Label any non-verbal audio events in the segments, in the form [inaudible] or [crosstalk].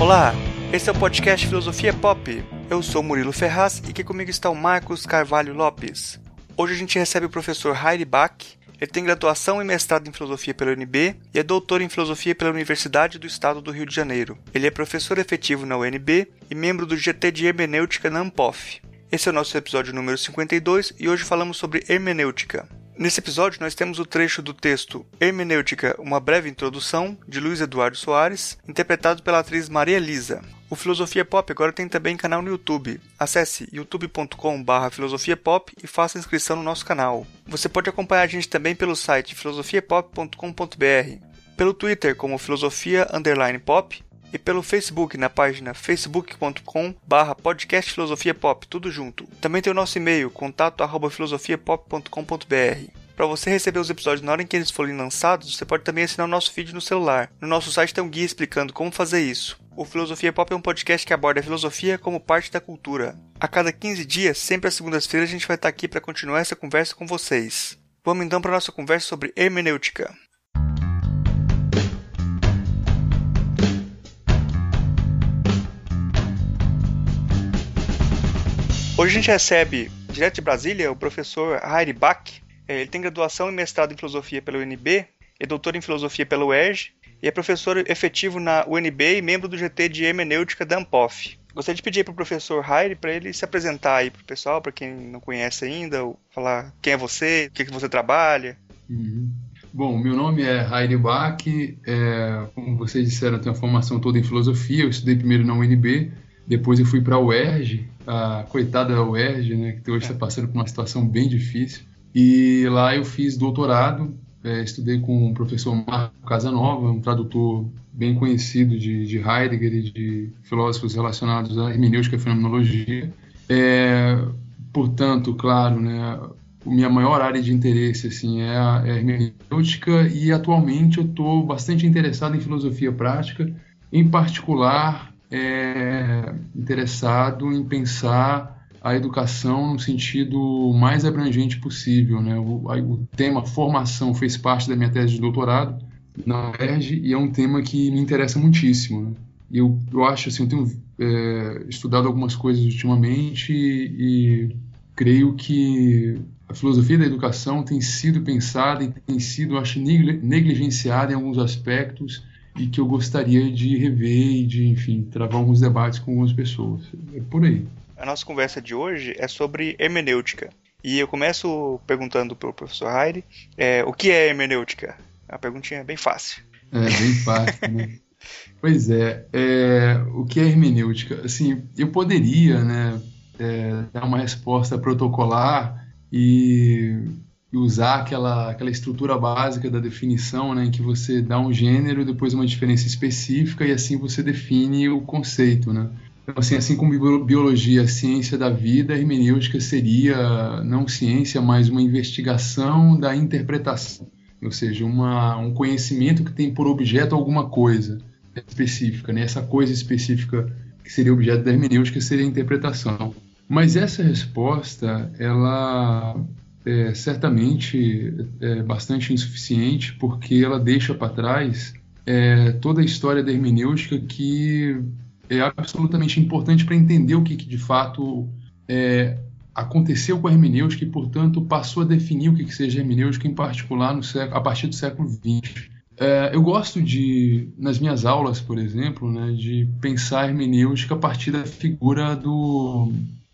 Olá, esse é o podcast Filosofia Pop. Eu sou Murilo Ferraz e aqui comigo está o Marcos Carvalho Lopes. Hoje a gente recebe o professor Heidi Bach. Ele tem graduação e mestrado em filosofia pela UNB e é doutor em filosofia pela Universidade do Estado do Rio de Janeiro. Ele é professor efetivo na UNB e membro do GT de Hermenêutica na Ampof. Esse é o nosso episódio número 52 e hoje falamos sobre hermenêutica. Nesse episódio, nós temos o trecho do texto Hermenêutica, uma breve introdução, de Luiz Eduardo Soares, interpretado pela atriz Maria Lisa. O Filosofia Pop agora tem também canal no YouTube. Acesse youtube.com.br filosofiapop e faça inscrição no nosso canal. Você pode acompanhar a gente também pelo site filosofiapop.com.br, pelo Twitter como filosofia pop e pelo Facebook na página facebook.com barra podcast filosofia pop, tudo junto. Também tem o nosso e-mail, contato arroba filosofiapop.com.br. Para você receber os episódios na hora em que eles forem lançados, você pode também assinar o nosso feed no celular. No nosso site tem um guia explicando como fazer isso. O Filosofia Pop é um podcast que aborda a filosofia como parte da cultura. A cada 15 dias, sempre às segundas-feiras, a gente vai estar aqui para continuar essa conversa com vocês. Vamos então para nossa conversa sobre hermenêutica. Hoje a gente recebe, direto de Brasília, o professor Heidi Bach. É, ele tem graduação e mestrado em filosofia pela UNB, é doutor em filosofia pela UERJ e é professor efetivo na UNB e membro do GT de Hermenêutica da Ampof. Gostaria de pedir para o professor Heidi para ele se apresentar aí para o pessoal, para quem não conhece ainda, falar quem é você, o que, que você trabalha. Uhum. Bom, meu nome é Heidi Bach, é, como vocês disseram, eu tenho uma formação toda em filosofia, eu estudei primeiro na UNB, depois eu fui para a UERJ, a coitada UERJ, né, que hoje está passando por uma situação bem difícil. E lá eu fiz doutorado, é, estudei com o professor Marco Casanova, um tradutor bem conhecido de, de Heidegger e de filósofos relacionados à hermenêutica e fenomenologia. É, portanto, claro, né, minha maior área de interesse assim é a, é a hermenêutica e atualmente eu estou bastante interessado em filosofia prática, em particular é, interessado em pensar a educação no sentido mais abrangente possível. Né? O, o, tema formação fez parte da minha tese de doutorado na UERJ e é um tema que me interessa muitíssimo. Né? Eu, eu acho assim, eu tenho é, estudado algumas coisas ultimamente e, e creio que a filosofia da educação tem sido pensada e tem sido, acho, negligenciada em alguns aspectos e que eu gostaria de rever e de, enfim, travar alguns debates com algumas pessoas. É por aí. A nossa conversa de hoje é sobre hermenêutica. E eu começo perguntando para o professor Heide é, o que é hermenêutica? É a perguntinha é bem fácil. É, bem fácil, né? [laughs] pois é, é, o que é hermenêutica? Assim, eu poderia, né, é, dar uma resposta protocolar e e usar aquela, aquela estrutura básica da definição, né, em que você dá um gênero, depois uma diferença específica e assim você define o conceito, né? Então, assim, assim como biologia, ciência da vida, a hermenêutica seria não ciência, mas uma investigação da interpretação, ou seja, uma, um conhecimento que tem por objeto alguma coisa específica, né? Essa coisa específica que seria objeto da hermenêutica seria a interpretação. Mas essa resposta, ela é, certamente é bastante insuficiente, porque ela deixa para trás é, toda a história da hermenêutica que é absolutamente importante para entender o que, que de fato é, aconteceu com a hermenêutica e, portanto, passou a definir o que, que seja hermenêutica, em particular no século, a partir do século XX. É, eu gosto de, nas minhas aulas, por exemplo, né, de pensar a hermenêutica a partir da figura do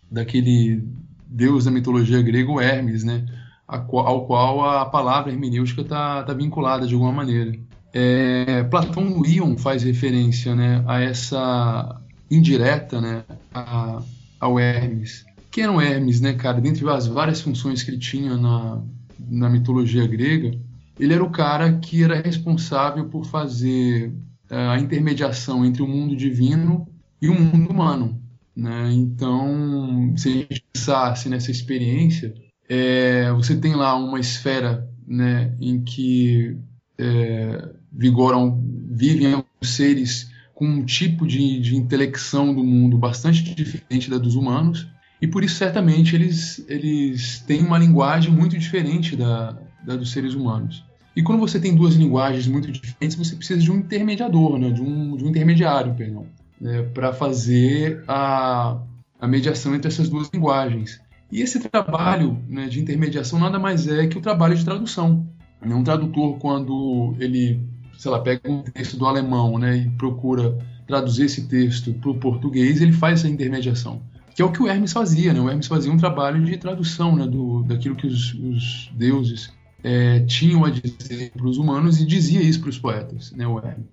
daquele deus da mitologia grega, o Hermes, né? ao qual a palavra hermenêutica está tá vinculada de alguma maneira. É, Platão no Ion faz referência né, a essa indireta né, a, ao Hermes. Quem era o Hermes, né, cara? Dentre as várias funções que ele tinha na, na mitologia grega, ele era o cara que era responsável por fazer é, a intermediação entre o mundo divino e o mundo humano. Né? Então, se a gente pensasse nessa experiência, é, você tem lá uma esfera né, em que é, vigoram, vivem seres com um tipo de, de intelecção do mundo bastante diferente da dos humanos, e por isso, certamente, eles, eles têm uma linguagem muito diferente da, da dos seres humanos. E quando você tem duas linguagens muito diferentes, você precisa de um intermediador, né? de, um, de um intermediário, perdão. Né, para fazer a, a mediação entre essas duas linguagens. E esse trabalho né, de intermediação nada mais é que o trabalho de tradução. Um tradutor, quando ele, sei lá, pega um texto do alemão né, e procura traduzir esse texto para o português, ele faz essa intermediação. Que é o que o Hermes fazia, né? O Hermes fazia um trabalho de tradução né, do, daquilo que os, os deuses é, tinham a dizer para os humanos e dizia isso para os poetas, né, o Hermes.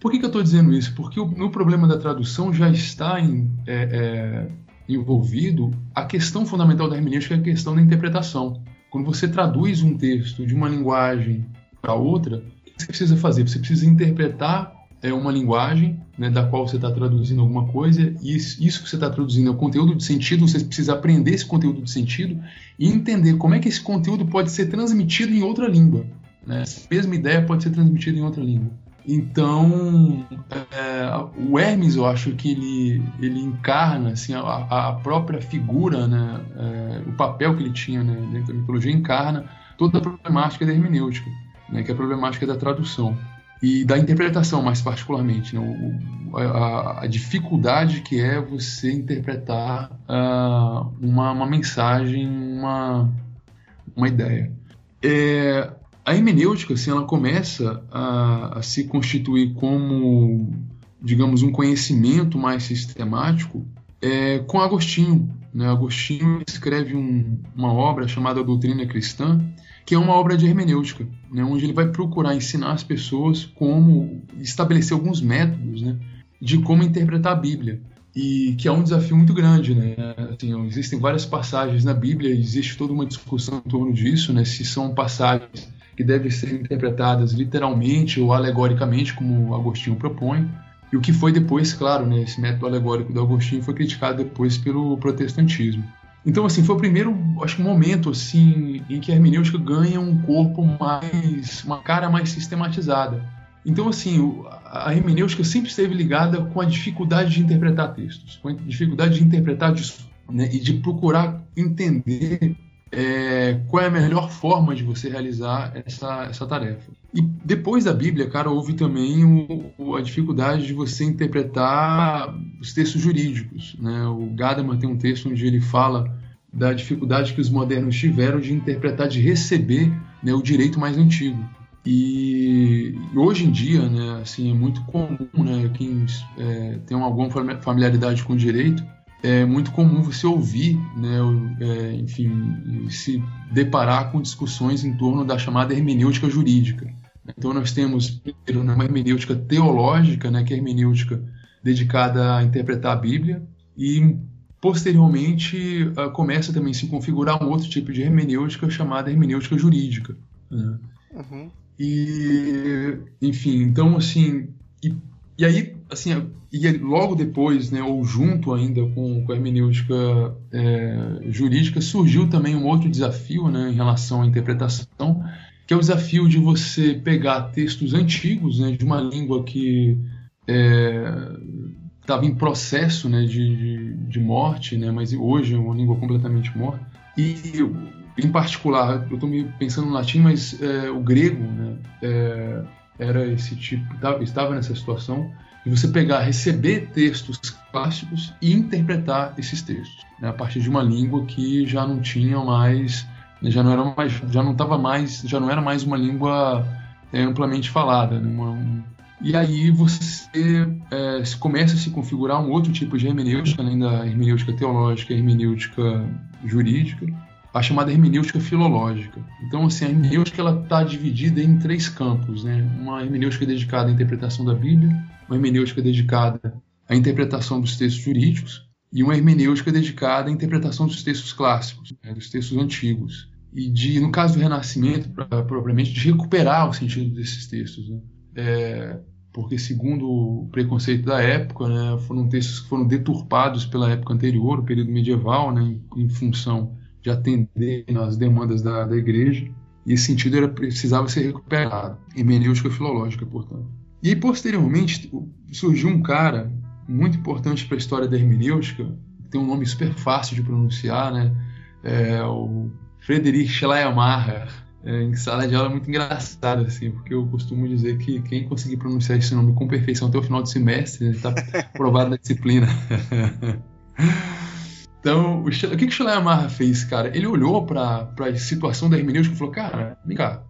Por que, que eu estou dizendo isso? Porque o, no problema da tradução já está em, é, é, envolvido a questão fundamental da hermenêutica, é a questão da interpretação. Quando você traduz um texto de uma linguagem para outra, o que você precisa fazer? Você precisa interpretar é uma linguagem né, da qual você está traduzindo alguma coisa, e isso que você está traduzindo é o conteúdo de sentido, você precisa aprender esse conteúdo de sentido e entender como é que esse conteúdo pode ser transmitido em outra língua. Né? Essa mesma ideia pode ser transmitida em outra língua. Então, é, o Hermes, eu acho que ele, ele encarna assim, a, a própria figura, né, é, o papel que ele tinha né, dentro da mitologia, encarna toda a problemática da hermenêutica, né, que é a problemática da tradução e da interpretação mais particularmente, né? o, a, a, dificuldade que é você interpretar uh, uma, uma, mensagem, uma, uma ideia. É, a hermenêutica, assim, ela começa a, a, se constituir como, digamos, um conhecimento mais sistemático é, com Agostinho. Né? Agostinho escreve um, uma obra chamada Doutrina Cristã, que é uma obra de hermenêutica, né, onde ele vai procurar ensinar as pessoas como estabelecer alguns métodos né, de como interpretar a Bíblia. E que é um desafio muito grande, né? Assim, existem várias passagens na Bíblia, existe toda uma discussão em torno disso, né? Se são passagens que devem ser interpretadas literalmente ou alegoricamente, como Agostinho propõe. E o que foi depois, claro, né? Esse método alegórico do Agostinho foi criticado depois pelo protestantismo. Então, assim, foi o primeiro, acho que, momento, assim, em que a hermenêutica ganha um corpo mais, uma cara mais sistematizada. Então, assim, a hermenêutica sempre esteve ligada com a dificuldade de interpretar textos, com a dificuldade de interpretar né, e de procurar entender é, qual é a melhor forma de você realizar essa, essa tarefa. E depois da Bíblia, cara, houve também o, a dificuldade de você interpretar os textos jurídicos. Né? O Gadamer tem um texto onde ele fala da dificuldade que os modernos tiveram de interpretar, de receber né, o direito mais antigo. E hoje em dia, né, assim, é muito comum, né, quem é, tem alguma familiaridade com o direito, é muito comum você ouvir, né, é, enfim, se deparar com discussões em torno da chamada hermenêutica jurídica. Então nós temos primeiro né, uma hermenêutica teológica, né, que é a hermenêutica dedicada a interpretar a Bíblia, e posteriormente uh, começa também a se configurar um outro tipo de hermenêutica chamada hermenêutica jurídica. Né? Uhum. E, enfim, então assim, e, e aí, assim, e logo depois, né, ou junto ainda com, com a hermenêutica é, jurídica, surgiu também um outro desafio né, em relação à interpretação, que é o desafio de você pegar textos antigos, né, de uma língua que estava é, em processo né, de, de, de, morte, né, mas hoje é uma língua completamente morta. E, em particular, eu estou pensando no latim, mas é, o grego né, é, era esse tipo, estava nessa situação de você pegar, receber textos clássicos e interpretar esses textos né, a partir de uma língua que já não tinha mais já não era mais, já não estava mais, já não era mais uma língua é, amplamente falada. Né? Uma, um... E aí você é, começa a se configurar um outro tipo de hermenêutica, além da hermenêutica teológica, hermenêutica jurídica, a chamada hermenêutica filológica. Então, assim, a hermenêutica ela está dividida em três campos, né? Uma hermenêutica dedicada à interpretação da Bíblia, uma hermenêutica dedicada à interpretação dos textos jurídicos e uma hermenêutica dedicada à interpretação dos textos clássicos, né, dos textos antigos. E de, no caso do Renascimento, propriamente, de recuperar o sentido desses textos. Né? É, porque, segundo o preconceito da época, né, foram textos que foram deturpados pela época anterior, o período medieval, né, em, em função de atender às demandas da, da igreja. E esse sentido era, precisava ser recuperado. Hermenêutica filológica, portanto. E posteriormente, surgiu um cara muito importante para a história da hermenêutica, tem um nome super fácil de pronunciar, né? É o Friedrich Schleiermacher, é, em sala de aula é muito engraçado, assim, porque eu costumo dizer que quem conseguir pronunciar esse nome com perfeição até o final do semestre está [laughs] aprovado na disciplina. então, o, o que, que o Schleiermacher fez, cara? Ele olhou para a situação da hermenêutica e falou: cara, vem cá,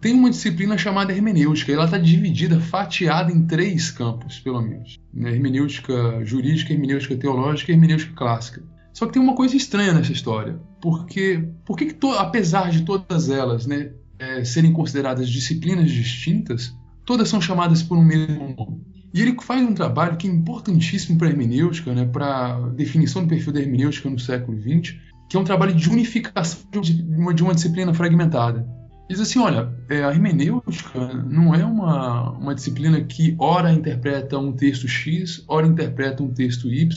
tem uma disciplina chamada hermenêutica, e ela está dividida, fatiada em três campos, pelo menos: né? hermenêutica jurídica, hermenêutica teológica e hermenêutica clássica. Só que tem uma coisa estranha nessa história, porque, porque que apesar de todas elas né, é, serem consideradas disciplinas distintas, todas são chamadas por um mesmo nome. E ele faz um trabalho que é importantíssimo para a hermenêutica, né, para a definição do perfil da hermenêutica no século XX, que é um trabalho de unificação de uma, de uma disciplina fragmentada. Diz assim, olha, é, a hermenêutica não é uma, uma disciplina que ora interpreta um texto X, ora interpreta um texto Y,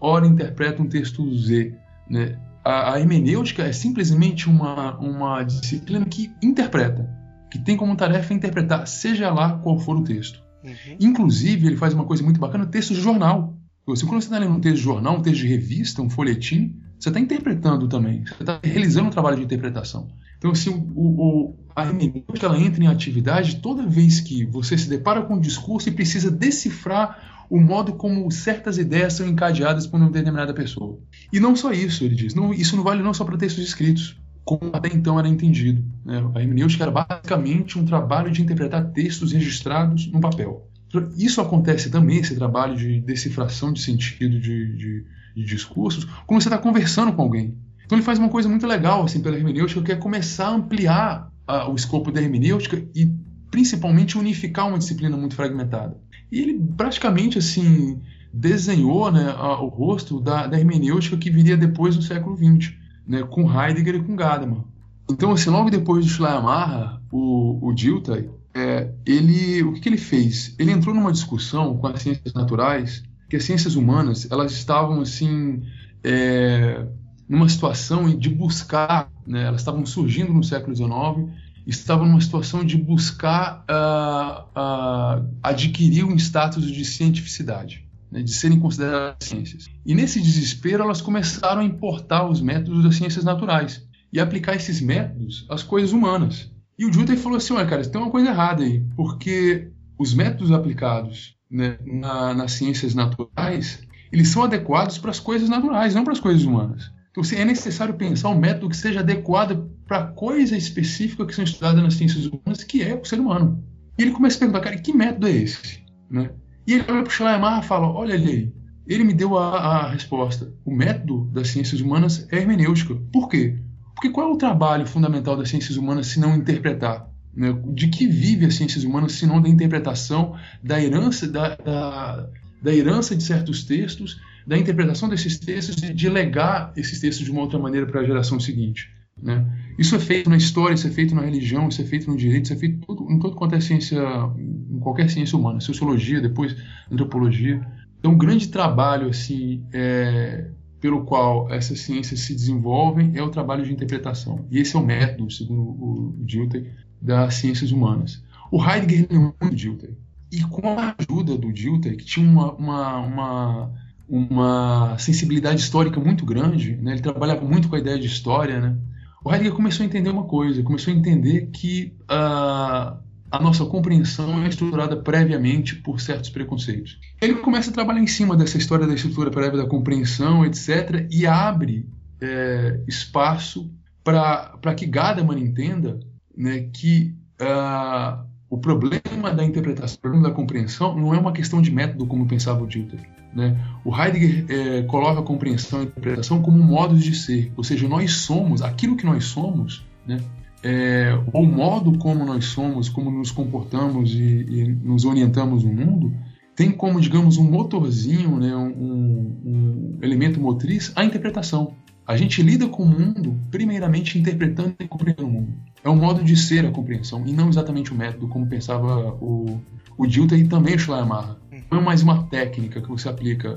ora interpreta um texto Z. Né? A, a hermenêutica é simplesmente uma, uma disciplina que interpreta, que tem como tarefa interpretar, seja lá qual for o texto. Uhum. Inclusive, ele faz uma coisa muito bacana, texto de jornal. Você, quando você está lendo um texto de jornal, um texto de revista, um folhetim, você está interpretando também, você está realizando um trabalho de interpretação. Então, assim, o, o, a hermenêutica ela entra em atividade toda vez que você se depara com um discurso e precisa decifrar o modo como certas ideias são encadeadas por uma determinada pessoa. E não só isso, ele diz, não, isso não vale não só para textos escritos, como até então era entendido. Né? A hermenêutica era basicamente um trabalho de interpretar textos registrados no papel. Isso acontece também, esse trabalho de decifração de sentido de, de, de discursos, quando você está conversando com alguém. Então ele faz uma coisa muito legal assim, pela hermenêutica, que é começar a ampliar a, o escopo da hermenêutica e principalmente unificar uma disciplina muito fragmentada. E ele praticamente assim desenhou né, a, o rosto da, da, hermenêutica que viria depois no século XX, né, com Heidegger e com Gadamer. Então, assim, logo depois do Schleiermacher, o, o Dilthey, é, ele, o que, que, ele fez? Ele entrou numa discussão com as ciências naturais, que as ciências humanas elas estavam assim é, numa situação de buscar, né, elas estavam surgindo no século XIX estavam numa situação de buscar uh, uh, adquirir um status de cientificidade, né, de serem consideradas ciências. E nesse desespero, elas começaram a importar os métodos das ciências naturais e aplicar esses métodos às coisas humanas. E o Junter falou assim: olha, cara, tem uma coisa errada aí, porque os métodos aplicados né, na, nas ciências naturais eles são adequados para as coisas naturais, não para as coisas humanas. Então, assim, é necessário pensar um método que seja adequado para a coisa específica que são estudadas nas ciências humanas, que é o ser humano. E ele começa a perguntar, cara, que método é esse? Né? E ele olha para o Schleiermacher e fala, olha ali, ele me deu a, a, resposta. O método das ciências humanas é hermenêutica. Por quê? Porque qual é o trabalho fundamental das ciências humanas se não interpretar? Né? De que vive as ciências humanas se não da interpretação, da herança, da, da, da herança de certos textos da interpretação desses textos e de legar esses textos de uma outra maneira para a geração seguinte. Né? Isso é feito na história, isso é feito na religião, isso é feito no direito, isso é feito tudo, em todo quanto é ciência, em qualquer ciência humana, sociologia, depois antropologia. Então, um grande trabalho assim é, pelo qual essas ciências se desenvolvem é o trabalho de interpretação. E esse é o método, segundo o Dilthey, das ciências humanas. O Heidegger não é o Dilthey. E com a ajuda do Dilthey, que tinha uma, uma, uma uma sensibilidade histórica muito grande, né? ele trabalhava muito com a ideia de história, né? o Heidegger começou a entender uma coisa, começou a entender que a, a nossa compreensão é estruturada previamente por certos preconceitos. Ele começa a trabalhar em cima dessa história da estrutura prévia da compreensão, etc., e abre é, espaço para que Gadamer entenda né, que uh, o problema da interpretação, o problema da compreensão, não é uma questão de método, como pensava o Dilthey. Né? O Heidegger é, coloca a compreensão e a interpretação como modos de ser, ou seja, nós somos aquilo que nós somos, né? É, o modo como nós somos, como nos comportamos e, e, nos orientamos no mundo, tem como, digamos, um motorzinho, né, um, um elemento motriz, a interpretação. A gente lida com o mundo, primeiramente, interpretando e compreendendo o mundo. É um modo de ser a compreensão, e não exatamente o método, como pensava o, o e também o Schleiermacher. Não é mais uma técnica que você aplica,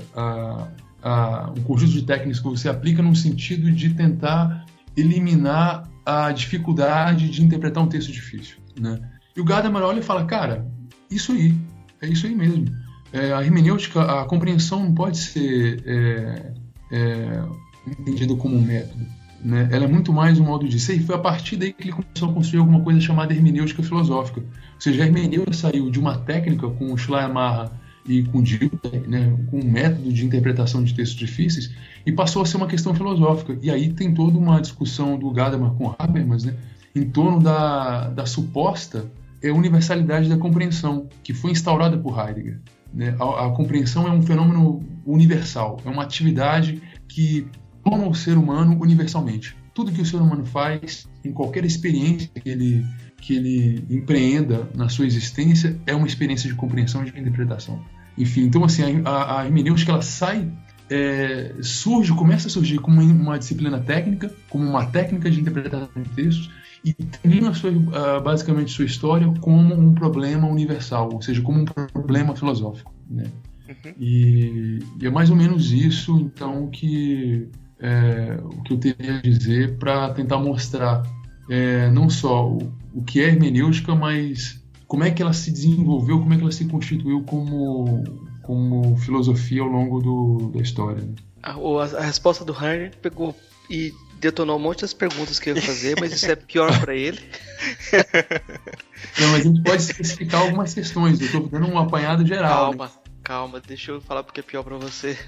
um conjunto de técnicas que você aplica no sentido de tentar eliminar a dificuldade de interpretar um texto difícil. Né? E o Gadamer olha e fala, cara, isso aí, é isso aí mesmo. É, a hermenêutica, a compreensão não pode ser é, é, entendida como um método. né, ela é muito mais um modo de ser, e foi a partir daí que ele começou a construir alguma coisa chamada hermenêutica filosófica. Ou seja, a hermenêutica saiu de uma técnica com o Schleiermacher e com Dilthey, né, com um método de interpretação de textos difíceis, e passou a ser uma questão filosófica. E aí tem toda uma discussão do Gadamer com Habermas, né, em torno da, da suposta é, universalidade da compreensão, que foi instaurada por Heidegger. Né? A, a, compreensão é um fenômeno universal, é uma atividade que toma o ser humano universalmente. Tudo que o ser humano faz, em qualquer experiência que ele, que ele empreenda na sua existência, é uma experiência de compreensão e de interpretação. Enfim, então assim, a, a hermenêutica ela sai é, surge, começa a surgir como uma disciplina técnica, como uma técnica de interpretação de textos, e termina sua, basicamente sua história como um problema universal, ou seja, como um problema filosófico. Né? Uhum. E, e, é mais ou menos isso, então, que, é, o que eu teria a dizer para tentar mostrar é, não só o, o que é hermenêutica, mas como é que ela se desenvolveu, como é que ela se constituiu como, como filosofia ao longo do, da história. Né? A, a, resposta do Harney pegou e detonou um monte das perguntas que eu ia fazer, mas isso é pior para ele. [laughs] Não, mas a gente pode especificar algumas questões. Eu tô dando um apanhado geral. Calma, né? Calma, deixa eu falar porque é pior para você.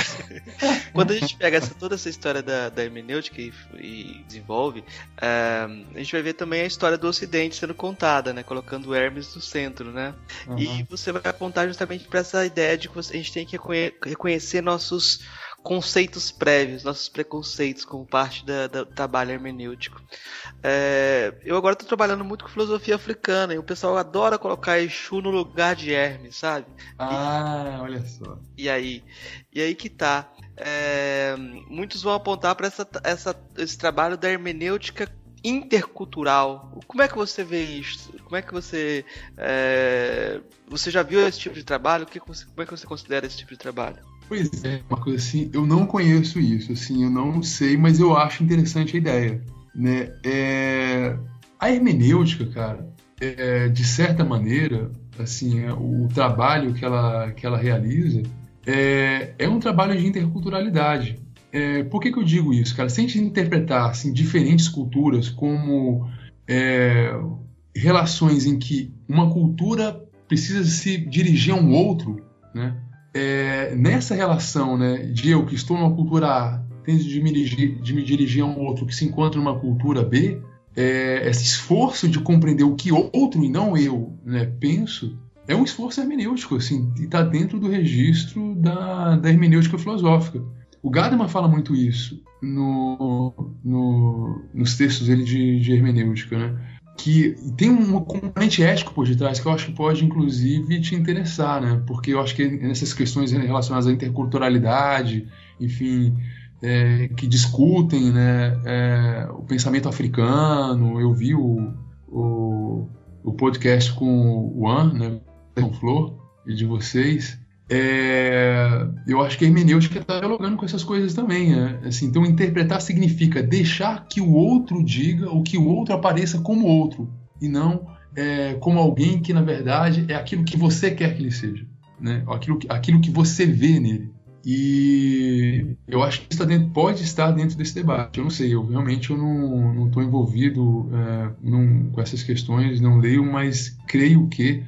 [laughs] Quando a gente pega essa, toda essa história da, da hermenêutica e, e desenvolve, uh, a gente vai ver também a história do Ocidente sendo contada, né? Colocando Hermes no centro, né? Uhum. E você vai apontar justamente para essa ideia de que a gente tem que reconhecer nossos conceitos prévios, nossos preconceitos como parte da, da, do trabalho hermenêutico. É, eu agora estou trabalhando muito com filosofia africana e o pessoal adora colocar Exu no lugar de Hermes, sabe? Ah, e, olha só. E aí? E aí que tá. É, muitos vão apontar para essa, essa, esse trabalho da hermenêutica intercultural. Como é que você vê isso? Como é que você é, você já viu esse tipo de trabalho? Que, como é que você considera esse tipo de trabalho? Pois é, uma coisa assim, eu não conheço isso, assim, eu não sei, mas eu acho interessante a ideia, né? É, a hermenêutica, cara, é, de certa maneira, assim, é, o trabalho que ela, que ela realiza é, é um trabalho de interculturalidade. É, por que, que eu digo isso, cara? Se a gente interpretar assim, diferentes culturas como é, relações em que uma cultura precisa se dirigir a um outro, né? É, nessa relação né, de eu que estou numa cultura A, tendo de me dirigir, de me dirigir a um outro que se encontra numa cultura B, é, esse esforço de compreender o que outro e não eu né, penso é um esforço hermenêutico, assim, e está dentro do registro da, da hermenêutica filosófica. O Gadamer fala muito isso no, no, nos textos dele de, de hermenêutica, né? Que tem um componente ético por detrás que eu acho que pode, inclusive, te interessar, né? Porque eu acho que nessas questões relacionadas à interculturalidade, enfim, é, que discutem né, é, o pensamento africano. Eu vi o, o, o podcast com o Juan, né, com Flor, e de vocês, é, eu acho que a hermenêutica está dialogando com essas coisas também. Né? Assim, então, interpretar significa deixar que o outro diga ou que o outro apareça como outro, e não é, como alguém que, na verdade, é aquilo que você quer que ele seja, né? aquilo, aquilo que você vê nele. E eu acho que isso dentro, pode estar dentro desse debate. Eu não sei, eu realmente eu não estou envolvido é, com essas questões, não leio, mas creio que é,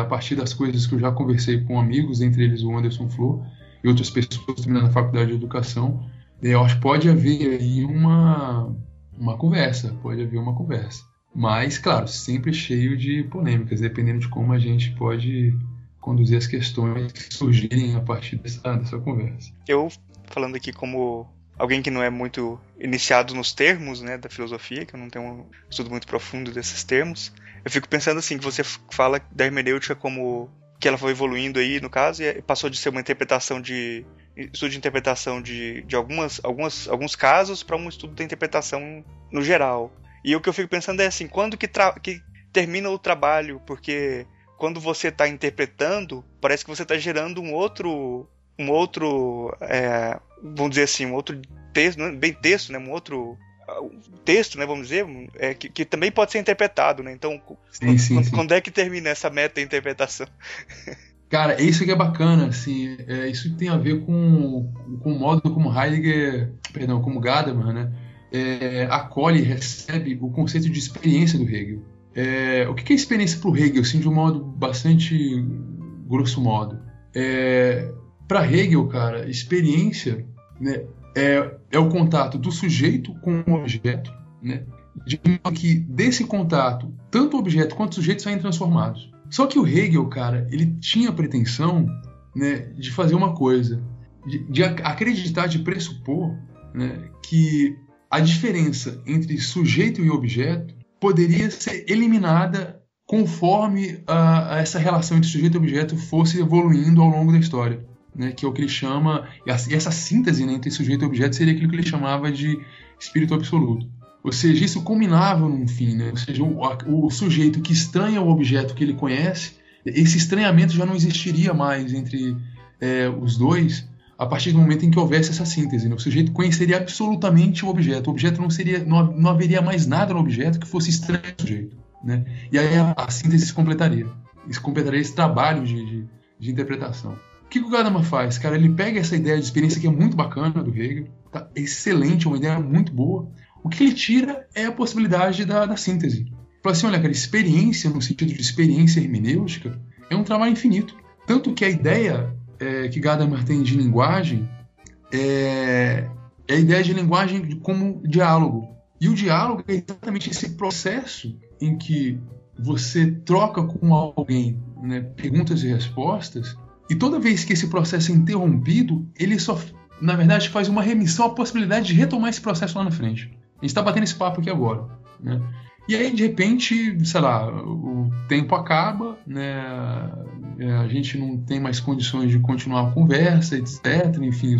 a partir das coisas que eu já conversei com amigos, entre eles o Anderson Flor e outras pessoas também na faculdade de educação, eu acho que pode haver aí uma, uma conversa, pode haver uma conversa. Mas, claro, sempre cheio de polêmicas, dependendo de como a gente pode conduzir as questões que surgirem a partir dessa, dessa conversa. Eu, falando aqui como alguém que não é muito iniciado nos termos né, da filosofia, que eu não tenho um estudo muito profundo desses termos, eu fico pensando assim, que você fala da hermenêutica como que ela foi evoluindo aí, no caso, e passou de ser uma interpretação de estudo de interpretação de, de algumas, algumas, alguns casos para um estudo da interpretação no geral. E o que eu fico pensando é assim, quando que, que termina o trabalho? Porque quando você está interpretando, parece que você está gerando um outro, um outro, é, vamos dizer assim, um outro texto, é bem texto, né, um outro texto, né, vamos dizer, é, que, que, também pode ser interpretado, né? Então, sim, sim, quando, sim. quando, é que termina essa meta-interpretação? [laughs] Cara, isso que é bacana, assim, é, isso tem a ver com, com o modo como Heidegger, perdão, como Gadamer, né, é, acolhe e recebe o conceito de experiência do Hegel. É, o que é experiência para o Hegel, assim, de um modo bastante grosso modo? É, para Hegel, cara, experiência né, é, é o contato do sujeito com o objeto, né, de que desse contato, tanto o objeto quanto o sujeito saem transformados. Só que o Hegel, cara, ele tinha a pretensão né, de fazer uma coisa, de, de acreditar, de pressupor né, que a diferença entre sujeito e objeto poderia ser eliminada conforme a, a essa relação entre sujeito e objeto fosse evoluindo ao longo da história. Né, que é o que ele chama, e essa síntese né, entre sujeito e objeto seria aquilo que ele chamava de espírito absoluto. Ou seja, isso culminava num fim, né? ou seja, o, o, sujeito que estranha o objeto que ele conhece, esse estranhamento já não existiria mais entre é, os dois a partir do momento em que houvesse essa síntese. Né? O sujeito conheceria absolutamente o objeto, o objeto não seria, não, não haveria mais nada no objeto que fosse estranho ao sujeito. Né? E aí a, a síntese se completaria, se completaria esse trabalho de, de, de interpretação. O que, o Gadamer faz? Cara, ele pega essa ideia de experiência que é muito bacana do Hegel, tá excelente, é uma ideia muito boa, o que ele tira é a possibilidade da, da síntese. Fala assim, olha, cara, experiência, no sentido de experiência hermenêutica, é um trabalho infinito. Tanto que a ideia é, que Gadamer tem de linguagem é, é a ideia de linguagem como diálogo. E o diálogo é exatamente esse processo em que você troca com alguém né, perguntas e respostas, e toda vez que esse processo é interrompido, ele só, na verdade, faz uma remissão à possibilidade de retomar esse processo lá na frente. A gente está batendo esse papo aqui agora. Né? E aí, de repente, sei lá, o tempo acaba, né? É, a gente não tem mais condições de continuar a conversa, etc. Enfim,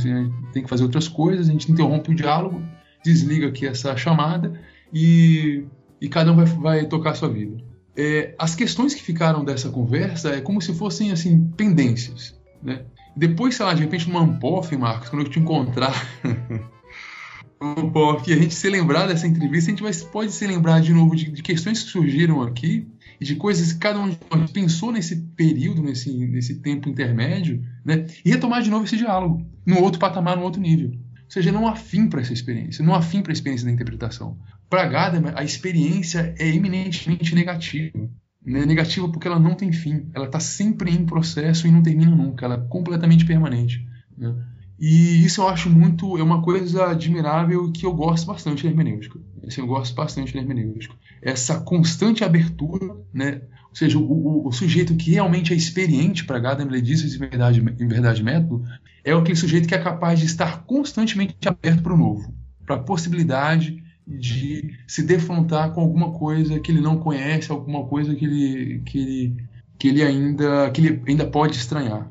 tem que fazer outras coisas, a gente interrompe o diálogo, desliga aqui essa chamada e, e cada um vai, vai tocar a sua vida. É, as questões que ficaram dessa conversa é como se fossem, assim, pendências, né? Depois, sei lá, de repente, numa Ampof, Marcos, quando eu te encontrar [laughs] que a gente se lembrar dessa entrevista, a gente vai, pode se lembrar de novo de, de, questões que surgiram aqui e de coisas que cada um de nós pensou nesse período, nesse, nesse tempo intermédio, né? E retomar de novo esse diálogo, no outro patamar, no outro nível. Ou seja, não há fim para essa experiência, não há fim para a experiência da interpretação. Para Gadamer, a experiência é eminentemente negativa. Né? Negativa porque ela não tem fim, ela está sempre em processo e não termina nunca, ela é completamente permanente. Né? E isso eu acho muito, é uma coisa admirável que eu gosto bastante de hermenêutica. Assim, eu gosto bastante de hermenêutica. Essa constante abertura, né? Ou seja, o, o, o sujeito que realmente é experiente para Gadamer, diz em verdade, em verdade método, é aquele sujeito que é capaz de estar constantemente aberto para o novo, para a possibilidade de se defrontar com alguma coisa que ele não conhece, alguma coisa que ele, que ele, que ele ainda que ele ainda pode estranhar.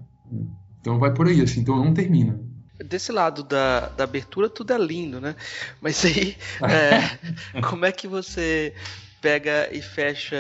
Então vai por aí, assim, então não termina desse lado da, da abertura tudo é lindo, né? Mas aí, [laughs] é, como é que você pega e fecha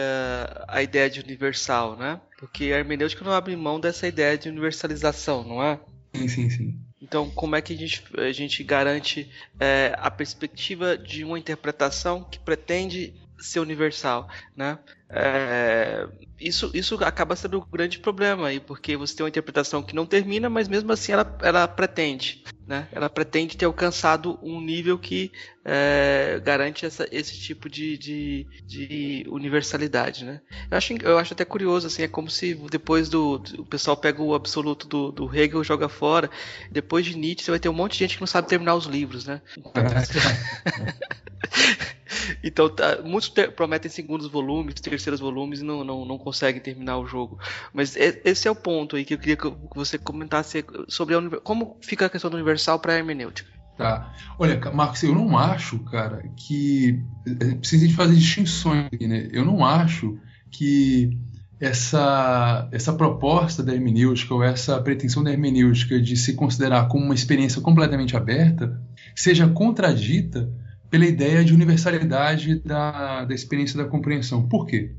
a ideia de universal, né? Porque a hermenêutica não abre mão dessa ideia de universalização, não é? Sim, sim, sim. Então, como é que a gente, a gente garante é, a perspectiva de uma interpretação que pretende ser universal, né? É, isso, isso acaba sendo um grande problema aí, porque você tem uma interpretação que não termina, mas mesmo assim ela, ela pretende, né? Ela pretende ter alcançado um nível que é, garante essa, esse tipo de, de, de, universalidade, né? Eu acho, eu acho até curioso, assim, é como se depois do, do o pessoal pega o absoluto do, do Hegel joga fora, depois de Nietzsche você vai ter um monte de gente que não sabe terminar os livros, né? [laughs] então, tá, muitos prometem segundos volumes, terceiros volumes e não, não, não conseguem terminar o jogo. Mas esse é o ponto aí que eu queria que você comentasse sobre a, como fica a questão do universal para a hermenêutica. Tá. Olha, Marcos, eu não acho, cara, que. É, precisa de fazer distinções aqui, né? Eu não acho que essa, essa proposta da hermenêutica ou essa pretensão da hermenêutica de se considerar como uma experiência completamente aberta seja contradita pela ideia de universalidade da, da experiência da compreensão. Por quê?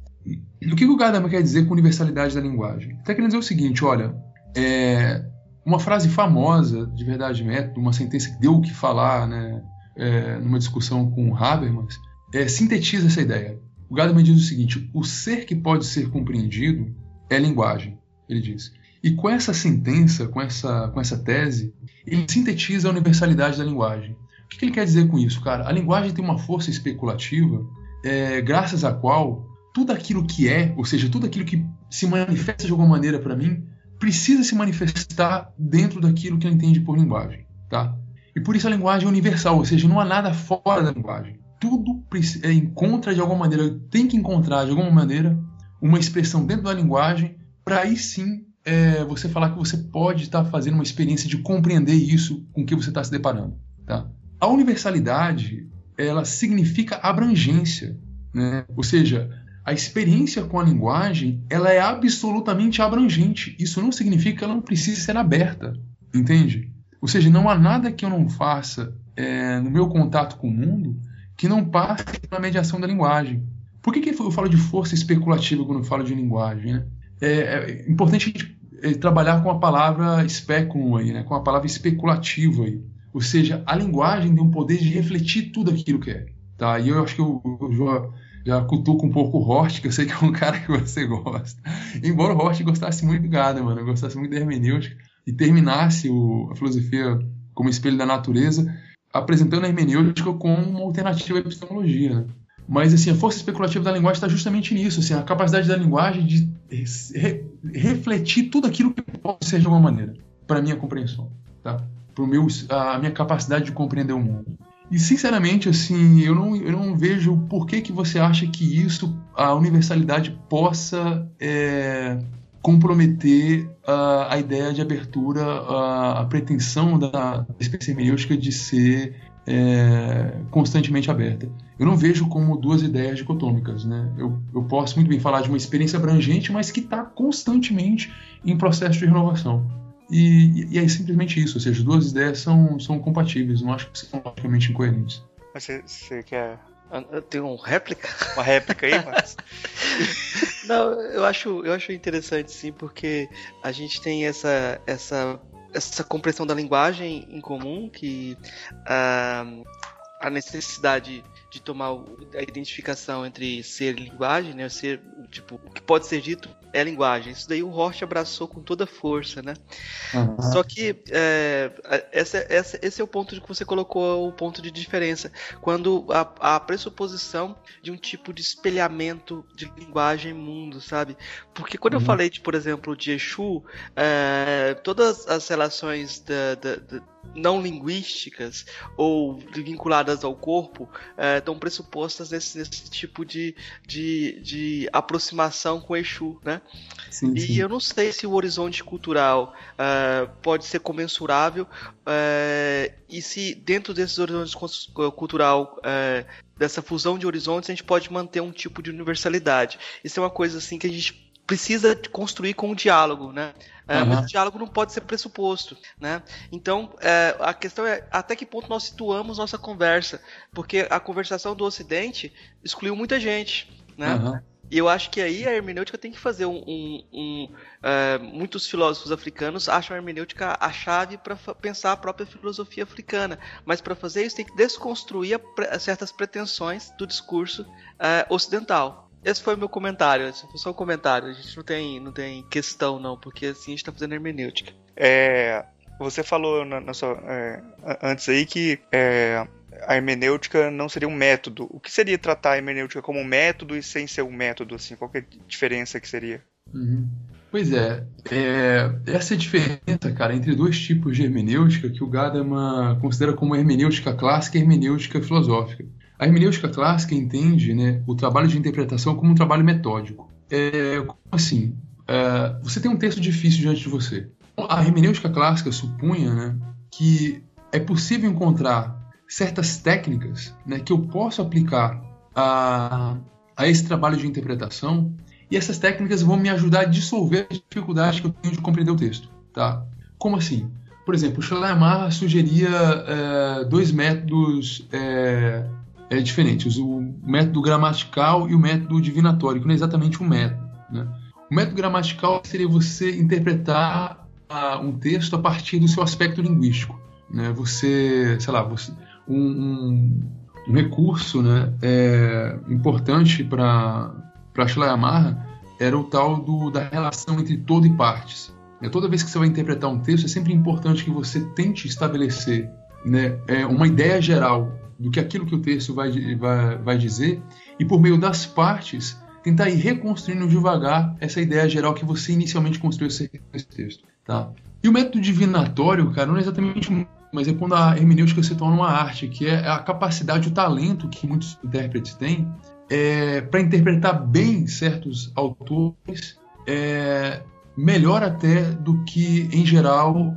O que o Gadamer quer dizer com universalidade da linguagem? Está querendo dizer o seguinte, olha, é, uma frase famosa de verdade método, uma sentença que deu o que falar né, é, numa discussão com Habermas, é, sintetiza essa ideia. O Gadamer diz o seguinte, o ser que pode ser compreendido é linguagem, ele diz. E com essa sentença, com essa, com essa tese, ele sintetiza a universalidade da linguagem. O que ele quer dizer com isso, cara? A linguagem tem uma força especulativa, é, graças à qual tudo aquilo que é, ou seja, tudo aquilo que se manifesta de alguma maneira para mim, precisa se manifestar dentro daquilo que eu entendo por linguagem, tá? E por isso a linguagem é universal, ou seja, não há nada fora da linguagem. Tudo é, encontra de alguma maneira, tem que encontrar de alguma maneira uma expressão dentro da linguagem para aí sim é, você falar que você pode estar tá fazendo uma experiência de compreender isso com que você está se deparando, tá? A universalidade, ela significa abrangência, né? Ou seja, a experiência com a linguagem, ela é absolutamente abrangente. Isso não significa que ela não precise ser aberta, entende? Ou seja, não há nada que eu não faça é, no meu contato com o mundo que não passe pela mediação da linguagem. Por que, que eu falo de força especulativa quando eu falo de linguagem? Né? É, é importante a gente é, trabalhar com a palavra speculum aí, né? com a palavra especulativo aí. Ou seja, a linguagem tem o poder de refletir tudo aquilo que é. Tá? E eu acho que eu, eu já cutuco um pouco o Hort, que eu sei que é um [laughs] cara que você gosta. Embora o Hort gostasse muito do Gada, mano, gostasse muito da hermenêutica e terminasse o, a filosofia como espelho da natureza, apresentando a hermenêutica como uma alternativa à epistemologia. Né? Mas assim, a força especulativa da linguagem está justamente nisso, assim, a capacidade da linguagem de re refletir tudo aquilo que pode ser de alguma maneira, para minha compreensão, tá? Para minha capacidade de compreender o mundo. E sinceramente, assim, eu não, eu não vejo por que, que você acha que isso, a universalidade, possa é, comprometer a ideia de abertura, a pretensão da espécie hermenêutica de ser é, constantemente aberta. Eu não vejo como duas ideias dicotômicas. Né? Eu, eu posso muito bem falar de uma experiência abrangente, mas que está constantemente em processo de renovação. E, e, é simplesmente isso, ou seja, as duas ideias são, são compatíveis, não acho que são logicamente incoerentes. Mas você, você quer tem uma réplica? Uma réplica aí, mas... [laughs] Não, eu acho, eu acho interessante sim, porque a gente tem essa, essa, essa compreensão da linguagem em comum, que uh, a necessidade de tomar a identificação entre ser e linguagem, né? Ser, tipo, o que pode ser dito é linguagem. Isso daí o Roche abraçou com toda força, né? Uhum. Só que é, essa, essa, esse é o ponto que você colocou, o ponto de diferença. Quando a, a pressuposição de um tipo de espelhamento de linguagem mundo, sabe? Porque quando uhum. eu falei, de, por exemplo, de Exu, é, todas as relações da, da, da não linguísticas ou vinculadas ao corpo é, estão pressupostas nesse, nesse tipo de, de, de, aproximação com Exu, né? Sim, e sim. eu não sei se o horizonte cultural é, pode ser comensurável é, e se dentro desses horizontes cultural é, dessa fusão de horizontes a gente pode manter um tipo de universalidade. Isso é uma coisa assim que a gente precisa construir com o diálogo, né? É, uhum. Mas o diálogo não pode ser pressuposto, né? Então, é, a questão é até que ponto nós situamos nossa conversa, porque a conversação do Ocidente excluiu muita gente, né? Uhum. E eu acho que aí a hermenêutica tem que fazer um. um, um é, muitos filósofos africanos acham a hermenêutica a chave para pensar a própria filosofia africana. Mas para fazer isso tem que desconstruir certas pretensões do discurso é, ocidental. Esse foi o meu comentário. Esse foi só um comentário. A gente não tem, não tem questão, não, porque assim a gente tá fazendo hermenêutica. É. Você falou na, na sua, é, antes aí que é, a hermenêutica não seria um método. O que seria tratar a hermenêutica como um método e sem ser um método? Assim? Qual é a diferença que seria? Uhum. Pois é, é, essa é a diferença, cara, entre dois tipos de hermenêutica que o Gadamer considera como hermenêutica clássica e hermenêutica filosófica. A hermenêutica clássica entende né, o trabalho de interpretação como um trabalho metódico. É, como assim? É, você tem um texto difícil diante de você. A hermenêutica clássica supunha né, que é possível encontrar certas técnicas né, que eu posso aplicar a, a esse trabalho de interpretação e essas técnicas vão me ajudar a dissolver as dificuldades que eu tenho de compreender o texto. Tá? Como assim? Por exemplo, o Schleiermacher sugeria é, dois métodos é, é, diferentes. O método gramatical e o método divinatório, que não é exatamente um método. Né? O método gramatical seria você interpretar uh, um texto a partir do seu aspecto linguístico. Né? Você, sei lá, você, um, um, um recurso né, é, importante para Schleiermacher era o tal do, da relação entre todo e partes. Né? Toda vez que você vai interpretar um texto, é sempre importante que você tente estabelecer né, é, uma ideia geral do que aquilo que o texto vai, vai, vai dizer e por meio das partes tentar ir reconstruindo devagar essa ideia geral que você inicialmente construiu esse texto, tá? E o método divinatório, cara, não é exatamente mas é quando a hermenêutica se torna uma arte, que é a capacidade, o talento que muitos intérpretes têm é, para interpretar bem certos autores, é, melhor até do que, em geral,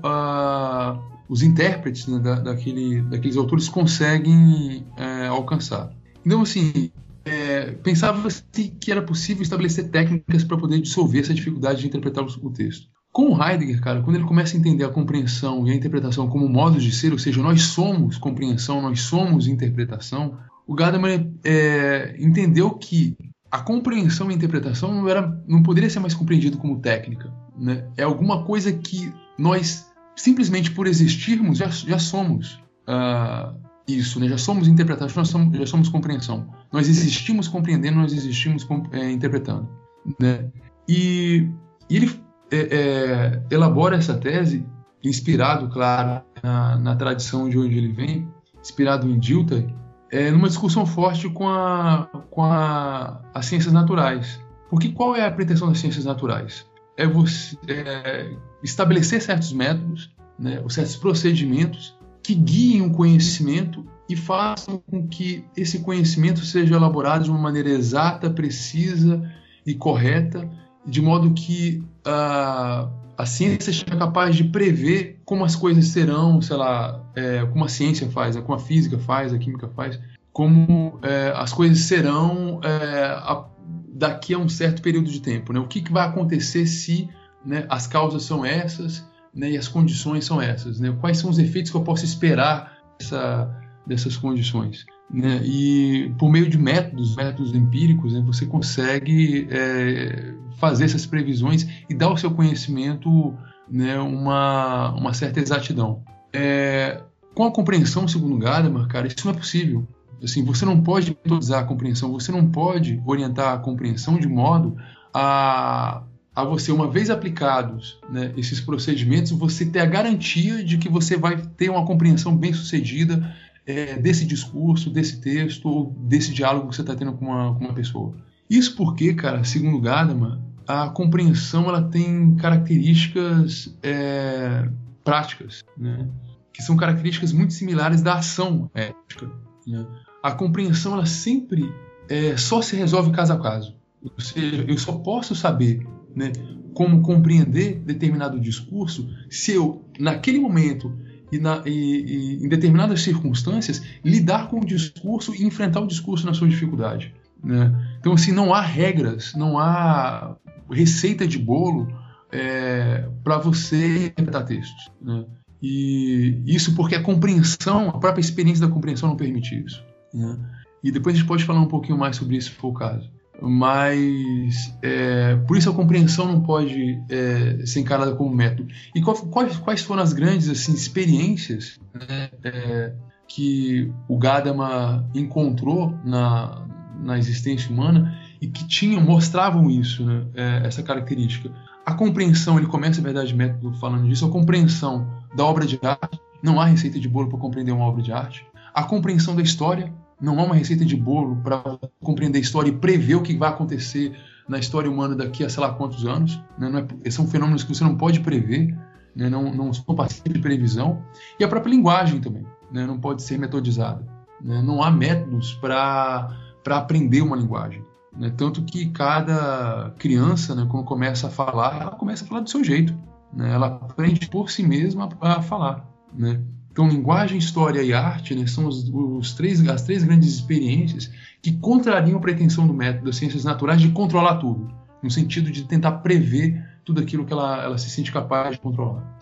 os intérpretes né, da, daquele, daqueles autores conseguem é, alcançar. Então, assim, é, pensava-se que era possível estabelecer técnicas para poder dissolver essa dificuldade de interpretar o texto. Com o Heidegger, cara, quando ele começa a entender a compreensão e a interpretação como modo de ser, ou seja, nós somos compreensão, nós somos interpretação, o Gadamer é, entendeu que a compreensão e a interpretação não, era, não poderia ser mais compreendido como técnica. Né? É alguma coisa que nós, simplesmente por existirmos, já, já somos uh, isso, né? já somos interpretação, nós somos, já somos compreensão. Nós existimos compreendendo, nós existimos é, interpretando. Né? E, e ele é, é, elabora essa tese, inspirado, claro, na, na, tradição de onde ele vem, inspirado em Dilthey, é, numa discussão forte com, a, com a, as ciências naturais. Porque qual é a pretensão das ciências naturais? É você é, estabelecer certos métodos, né, certos procedimentos que guiem o conhecimento e façam com que esse conhecimento seja elaborado de uma maneira exata, precisa e correta, de modo que a, a ciência seja capaz de prever como as coisas serão, sei lá, é, como a ciência faz, como a física faz, a química faz, como é, as coisas serão é, a, daqui a um certo período de tempo. Né? O que, que vai acontecer se né, as causas são essas né, e as condições são essas? Né? Quais são os efeitos que eu posso esperar dessa, dessas condições? Né? E por meio de métodos, métodos empíricos, né, você consegue é, fazer essas previsões e dar ao seu conhecimento né, uma, uma certa exatidão. É, com a compreensão, segundo Gadamer, cara, isso não é possível. Assim, você não pode metodizar a compreensão, você não pode orientar a compreensão de modo a, a você, uma vez aplicados né, esses procedimentos, você ter a garantia de que você vai ter uma compreensão bem sucedida é, desse discurso, desse texto ou desse diálogo que você está tendo com uma, com uma pessoa. Isso porque, cara, segundo Gadamer, a compreensão ela tem características é, práticas, né? que são características muito similares da ação ética. Né? A compreensão ela sempre é, só se resolve caso a caso. Ou seja, eu só posso saber né, como compreender determinado discurso se eu, naquele momento, e, na, e, e, em determinadas circunstâncias, lidar com o discurso e enfrentar o discurso na sua dificuldade. Né? Então, assim, não há regras, não há receita de bolo é, para você interpretar textos. Né? E isso porque a compreensão, a própria experiência da compreensão não permite isso. Né? E depois a gente pode falar um pouquinho mais sobre isso se for o caso mas é, por isso a compreensão não pode é, ser encarada como método. E quais, quais foram as grandes assim, experiências né, é, que o Gadamer encontrou na, na existência humana e que tinham, mostravam isso, né, é, essa característica? A compreensão, ele começa, a verdade, método falando disso, a compreensão da obra de arte, não há receita de bolo para compreender uma obra de arte. A compreensão da história, não há uma receita de bolo para compreender a história e prever o que vai acontecer na história humana daqui a sei lá quantos anos. Né? É, são fenômenos que você não pode prever, né? não, não são passíveis de previsão. E a própria linguagem também né? não pode ser metodizada. Né? Não há métodos para aprender uma linguagem. Né? Tanto que cada criança, né, quando começa a falar, ela começa a falar do seu jeito. Ela aprende por si mesma a falar. Então, linguagem, história e arte né, são os, os, três, as três grandes experiências que contrariam a pretensão do método das ciências naturais de controlar tudo, no sentido de tentar prever tudo aquilo que ela, ela se sente capaz de controlar.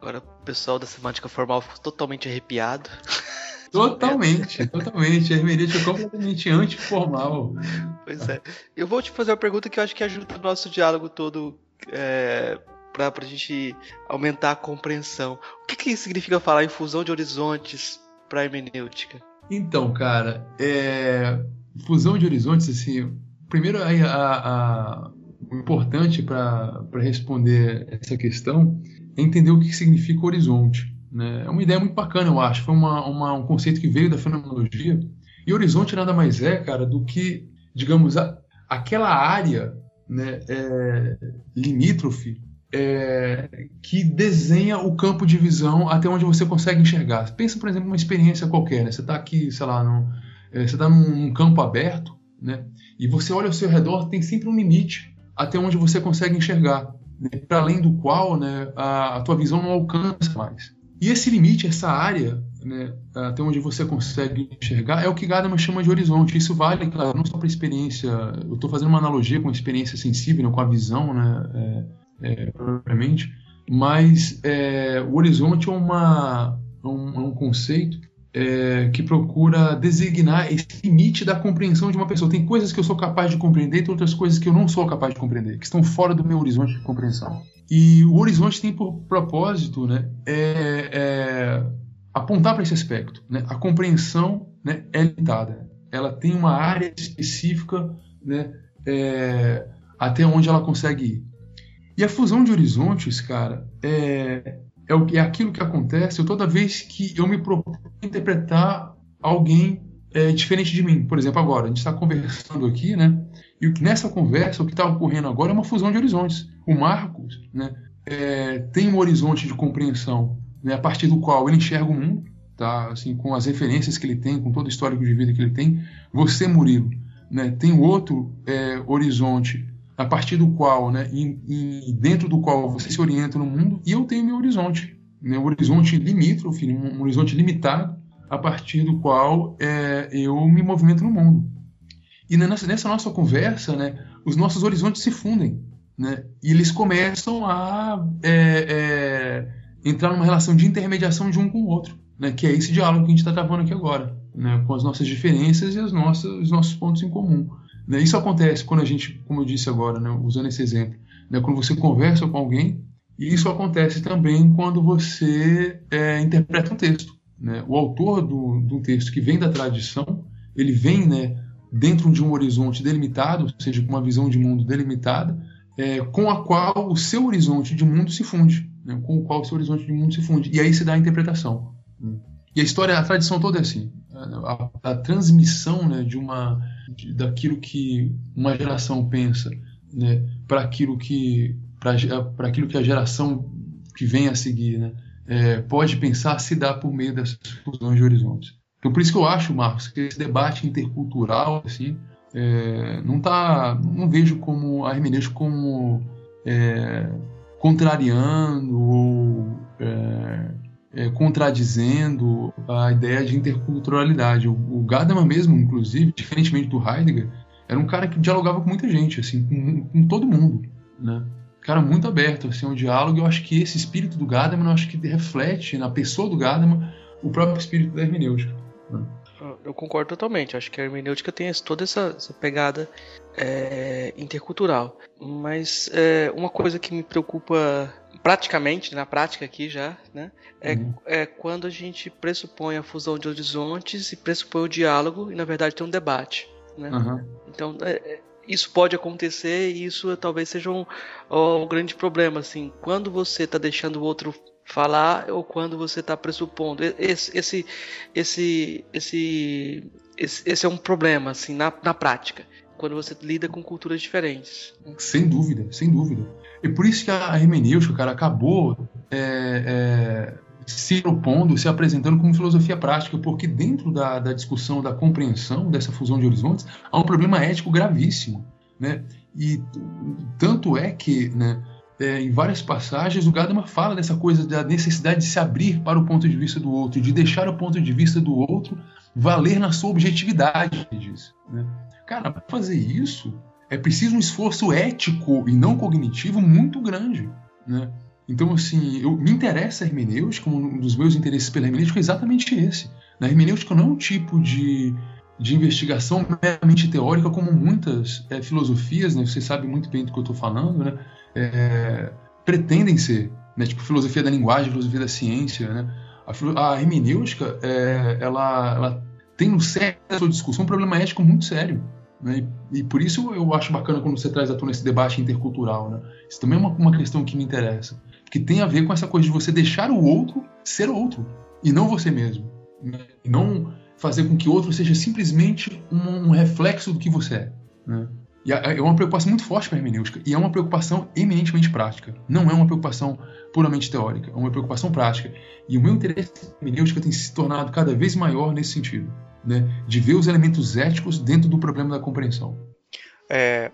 Agora o pessoal da semântica formal ficou totalmente arrepiado. [laughs] Totalmente, totalmente. A hermenêutica é completamente antiformal. Pois é. Eu vou te fazer uma pergunta que eu acho que ajuda o nosso diálogo todo é, para a gente aumentar a compreensão. O que, que significa falar em fusão de horizontes para hermenêutica? Então, cara, é... fusão de horizontes, assim, primeiro a, a, a importante para responder essa questão é entender o que significa horizonte. Né? É uma ideia muito bacana, eu acho. Foi uma, uma, um conceito que veio da fenomenologia. E horizonte nada mais é, cara, do que, digamos, a, aquela área né, é, limítrofe é, que desenha o campo de visão até onde você consegue enxergar. Pensa, por exemplo, uma experiência qualquer. Né? Você está aqui, sei lá, num, é, você está num, campo aberto, né? e você olha ao seu redor, tem sempre um limite até onde você consegue enxergar, né? para além do qual né, a, a tua visão não alcança mais. E esse limite, essa área, né, até onde você consegue enxergar, é o que Gadamer chama de horizonte. Isso vale, claro, não só para experiência. Eu estou fazendo uma analogia com a experiência sensível, né, com a visão, né, é, propriamente, mas é, o horizonte é, uma, é um, é um conceito é, que procura designar esse limite da compreensão de uma pessoa. Tem coisas que eu sou capaz de compreender e outras coisas que eu não sou capaz de compreender, que estão fora do meu horizonte de compreensão. E o horizonte tem por propósito né, é, é apontar para esse aspecto. Né? A compreensão né, é limitada. Ela tem uma área específica né, é, até onde ela consegue ir. E a fusão de horizontes, cara, é, é, é aquilo que acontece toda vez que eu me proponho interpretar alguém é, diferente de mim. Por exemplo, agora, a gente está conversando aqui, né? E nessa conversa, o que está ocorrendo agora é uma fusão de horizontes. O Marcos né, é, tem um horizonte de compreensão né, a partir do qual ele enxerga o mundo, tá? assim, com as referências que ele tem, com todo o histórico de vida que ele tem. Você, Murilo, né, tem outro é, horizonte a partir do qual, né, e, dentro do qual você se orienta no mundo, e eu tenho meu horizonte, né, um horizonte limítrofe, um, um horizonte limitado, a partir do qual é, eu me movimento no mundo. E nessa, nessa, nossa conversa, né, os nossos horizontes se fundem, né, e eles começam a é, é, entrar numa relação de intermediação de um com o outro, né, que é esse diálogo que a gente está travando aqui agora, né, com as nossas diferenças e as nossas, os nossos pontos em comum. Né? Isso acontece quando a gente, como eu disse agora, né, usando esse exemplo, né, quando você conversa com alguém, e isso acontece também quando você é, interpreta um texto. Né? O autor do, do texto que vem da tradição, ele vem né, dentro de um horizonte delimitado, ou seja, com uma visão de mundo delimitada, é, com a qual o seu horizonte de mundo se funde, né, com o qual o seu horizonte de mundo se funde. E aí se dá a interpretação. E a história, a tradição toda é assim. A, a, transmissão né, de uma de, daquilo que uma geração pensa né, para aquilo que para aquilo que a geração que vem a seguir né, é, pode pensar se dá por meio dessas fusões de horizontes. Então por isso que eu acho, Marcos, que esse debate intercultural assim é, não tá não vejo como a hermenêutica como é, contrariando ou é, contradizendo a ideia de interculturalidade. O, o Gadamer mesmo, inclusive, diferentemente do Heidegger, era um cara que dialogava com muita gente, assim, com, com todo mundo, né? Cara muito aberto, assim, ao diálogo. Eu acho que esse espírito do Gadamer, eu acho que reflete na pessoa do Gadamer o próprio espírito da hermenêutica. Né? Eu concordo totalmente. Acho que a hermenêutica tem toda essa, essa pegada é, intercultural. Mas é, uma coisa que me preocupa praticamente, na prática aqui já, né? É, uhum. é quando a gente pressupõe a fusão de horizontes e pressupõe o diálogo e na verdade tem um debate, né? Uhum. Então é, é, isso pode acontecer e isso talvez seja um, um grande problema, assim, quando você está deixando o outro falar ou quando você está pressupondo esse esse, esse esse esse esse é um problema assim na, na prática quando você lida com culturas diferentes. Sem dúvida, sem dúvida. E por isso que a hermenêutica, cara, acabou é, é, se propondo, se apresentando como filosofia prática, porque dentro da, da, discussão, da compreensão dessa fusão de horizontes, há um problema ético gravíssimo, né? E tanto é que, né, é, em várias passagens, o Gadamer fala dessa coisa da necessidade de se abrir para o ponto de vista do outro, de deixar o ponto de vista do outro valer na sua objetividade, diz. Né? Cara, para fazer isso, é preciso um esforço ético e não cognitivo muito grande, né? Então, assim, eu, me interessa a hermenêutica, um dos meus interesses pela hermenêutica é exatamente esse. Na hermenêutica não é um tipo de, de investigação meramente teórica como muitas é, filosofias, né? Você sabe muito bem do que eu estou falando, né? É, pretendem ser, né? Tipo filosofia da linguagem, filosofia da ciência, né? A, a hermenêutica, é, ela, ela tem no centro da sua discussão um problema ético muito sério, Né? E, e, por isso eu acho bacana quando você traz à tona esse debate intercultural. Né? Isso também é uma, uma questão que me interessa. Que tem a ver com essa coisa de você deixar o outro ser outro e não você mesmo. Né? E não fazer com que o outro seja simplesmente um, um reflexo do que você é. Né? E é uma preocupação muito forte para a hermenêutica e é uma preocupação eminentemente prática. Não é uma preocupação puramente teórica, é uma preocupação prática. E o meu interesse em hermenêutica tem se tornado cada vez maior nesse sentido, né? de ver os elementos éticos dentro do problema da compreensão. É,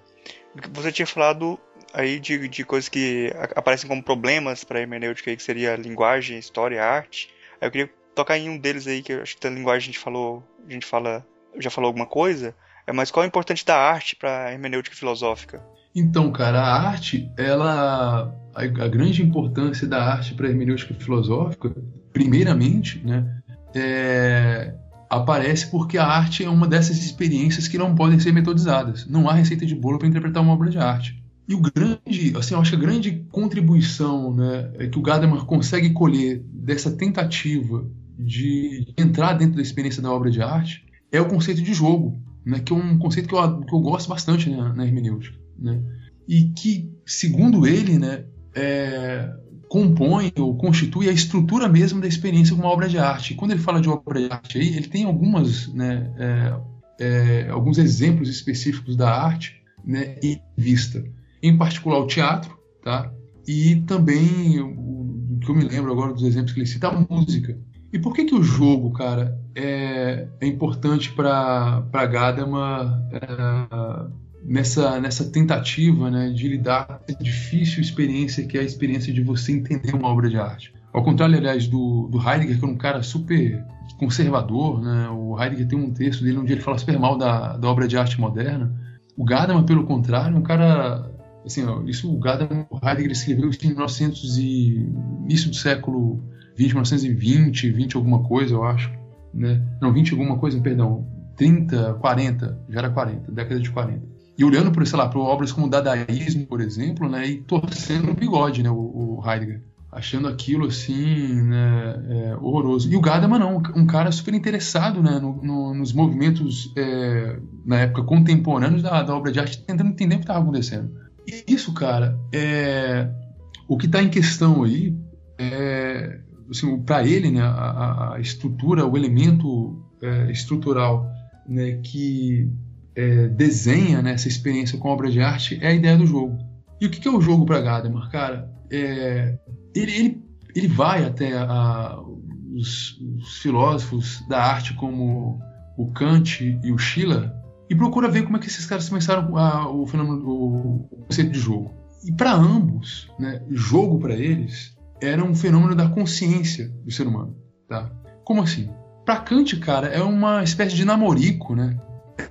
você tinha falado aí de, de coisas que aparecem como problemas para a hermenêutica, que seria linguagem, história, arte. Aí eu queria tocar em um deles aí, que eu acho que da linguagem a gente falou, a gente fala, já falou alguma coisa, é, mas qual é o importante da arte para a hermenêutica filosófica? Então, cara, a arte, ela. A, a grande importância da arte para a hermenêutica filosófica, primeiramente, né, é, aparece porque a arte é uma dessas experiências que não podem ser metodizadas. Não há receita de bolo para interpretar uma obra de arte. E o grande, assim, eu acho que a grande contribuição né, é que o Gadamer consegue colher dessa tentativa de entrar dentro da experiência da obra de arte é o conceito de jogo né, que é um conceito que eu, que eu gosto bastante né, na hermenêutica, né, e que, segundo ele, né, é, compõe ou constitui a estrutura mesmo da experiência com uma obra de arte. Quando ele fala de obra de arte, aí, ele tem algumas, né, é, é, alguns exemplos específicos da arte né, em vista, em particular o teatro, tá? e também o que eu me lembro agora dos exemplos que ele cita, a música. E por que que o jogo, cara, é, é importante para para Gadama é, nessa nessa tentativa, né, de lidar com essa difícil experiência que é a experiência de você entender uma obra de arte. Ao contrário, aliás, do, do Heidegger, que é um cara super conservador, né? O Heidegger tem um texto dele onde ele fala super mal da, da obra de arte moderna. O Gadamer, pelo contrário, é um cara assim, ó, isso o Gadamer, o Heidegger escreveu isso em 1900 e início do século 20, 1920, 20 alguma coisa, eu acho. Né? Não, 20 alguma coisa, perdão. 30, 40, já era 40, década de 40. E olhando por, sei lá, para obras como o Dadaísmo, por exemplo, né, e torcendo o bigode, né, o, o Heidegger, achando aquilo assim, né, é, horroroso. E o Gadamer não, um cara super interessado né, no, no, nos movimentos é, na época contemporâneos da, da, obra de arte, tentando entender o que estava acontecendo. E isso, cara, é o que está em questão aí é assim, para ele, né, a, a, estrutura, o elemento é, estrutural né, que é, desenha né, essa experiência com obra de arte é a ideia do jogo. E o que, que é o jogo para Gadamer, cara? É, ele, ele, ele vai até a, os, os, filósofos da arte como o Kant e o Schiller e procura ver como é que esses caras começaram a, o fenômeno, o, o conceito de jogo. E para ambos, né, jogo para eles era um fenômeno da consciência do ser humano, tá? Como assim? Para Kant, cara, é uma espécie de namorico, né?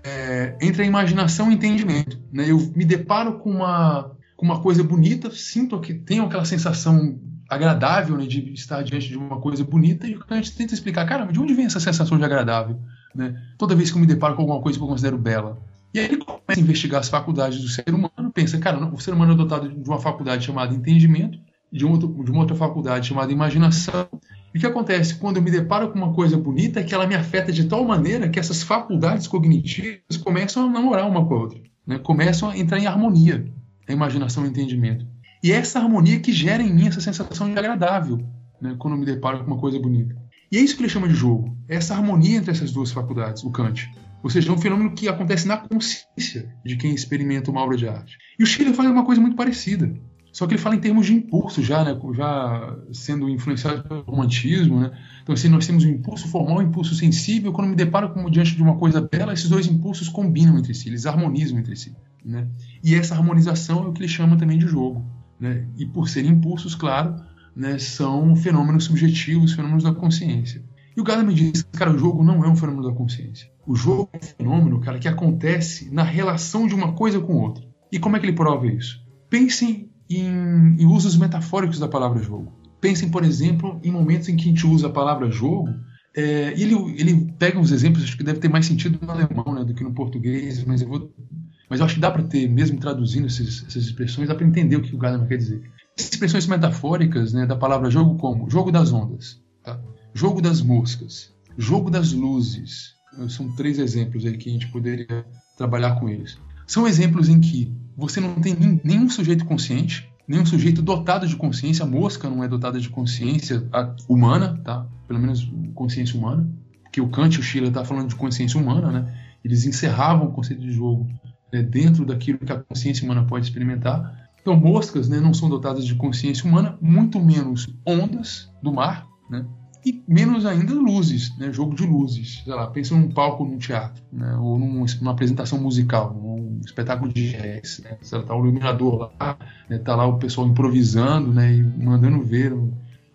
É, entre a imaginação e o entendimento. Né? Eu me deparo com uma, com uma coisa bonita, sinto que tenho aquela sensação agradável né, de estar diante de uma coisa bonita e o Kant tenta explicar, cara, de onde vem essa sensação de agradável? Né? Toda vez que eu me deparo com alguma coisa que eu considero bela. E aí ele começa a investigar as faculdades do ser humano, pensa, cara, o ser humano é dotado de uma faculdade chamada entendimento, de, um outro, de uma outra faculdade chamada imaginação. E o que acontece quando eu me deparo com uma coisa bonita é que ela me afeta de tal maneira que essas faculdades cognitivas começam a namorar uma com a outra, né? começam a entrar em harmonia, a imaginação e o entendimento. E é essa harmonia que gera em mim essa sensação de agradável né? quando eu me deparo com uma coisa bonita. E é isso que ele chama de jogo, é essa harmonia entre essas duas faculdades, o Kant. Ou seja, é um fenômeno que acontece na consciência de quem experimenta uma obra de arte. E o Schiller faz uma coisa muito parecida. Só que ele fala em termos de impulso já, né? Já sendo influenciado pelo romantismo, né? Então, assim, nós temos o impulso formal o impulso sensível. Quando me deparo com, diante de uma coisa bela, esses dois impulsos combinam entre si, eles harmonizam entre si, né? E essa harmonização é o que ele chama também de jogo, né? E por serem impulsos, claro, né, são fenômenos subjetivos, fenômenos da consciência. E o Gadamer me diz, cara, o jogo não é um fenômeno da consciência. O jogo é um fenômeno, cara, que acontece na relação de uma coisa com outra. E como é que ele prova isso? Pensem em, em usos metafóricos da palavra jogo. Pensem, por exemplo, em momentos em que a gente usa a palavra jogo é, ele, ele pega uns exemplos, acho que deve ter mais sentido no alemão né, do que no português, mas eu vou. Mas eu acho que dá para ter, mesmo traduzindo esses, essas expressões, dá para entender o que o Gadamer quer dizer. Expressões metafóricas né, da palavra jogo, como jogo das ondas, tá? jogo das moscas, jogo das luzes. São três exemplos aí que a gente poderia trabalhar com eles. São exemplos em que você não tem nenhum sujeito consciente, nenhum sujeito dotado de consciência. A mosca não é dotada de consciência humana, tá? Pelo menos consciência humana. Porque o Kant e o Schiller tá falando de consciência humana, né? Eles encerravam o conceito de jogo né, dentro daquilo que a consciência humana pode experimentar. Então, moscas né, não são dotadas de consciência humana, muito menos ondas do mar, né? E menos ainda luzes, né? jogo de luzes. Sei lá, pensa num palco num teatro, né? ou num, numa apresentação musical, num espetáculo de jazz. Né? Tá o iluminador lá, né? tá lá o pessoal improvisando né? e mandando ver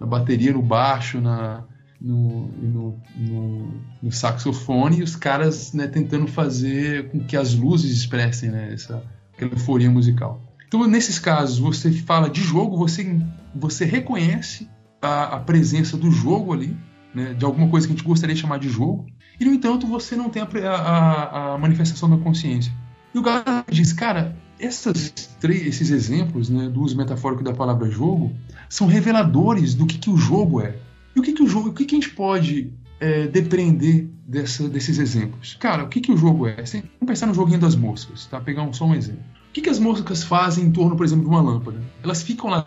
na bateria, no baixo, na, no, no, no, no saxofone, e os caras né, tentando fazer com que as luzes expressem né, essa aquela euforia musical. Então, nesses casos, você fala de jogo, você, você reconhece a, a presença do jogo ali, né, de alguma coisa que a gente gostaria de chamar de jogo, e no entanto você não tem a, a, a manifestação da consciência. E o Gala diz, cara, essas esses exemplos né, do uso metafórico da palavra jogo são reveladores do que, que o jogo é. E o que, que o jogo, o que, que a gente pode é, depreender dessa, desses exemplos? Cara, o que, que o jogo é? Vamos pensar no joguinho das moscas, tá? Pegar um, só um exemplo que, que as moscas fazem em torno, por exemplo, de uma lâmpada? Elas ficam lá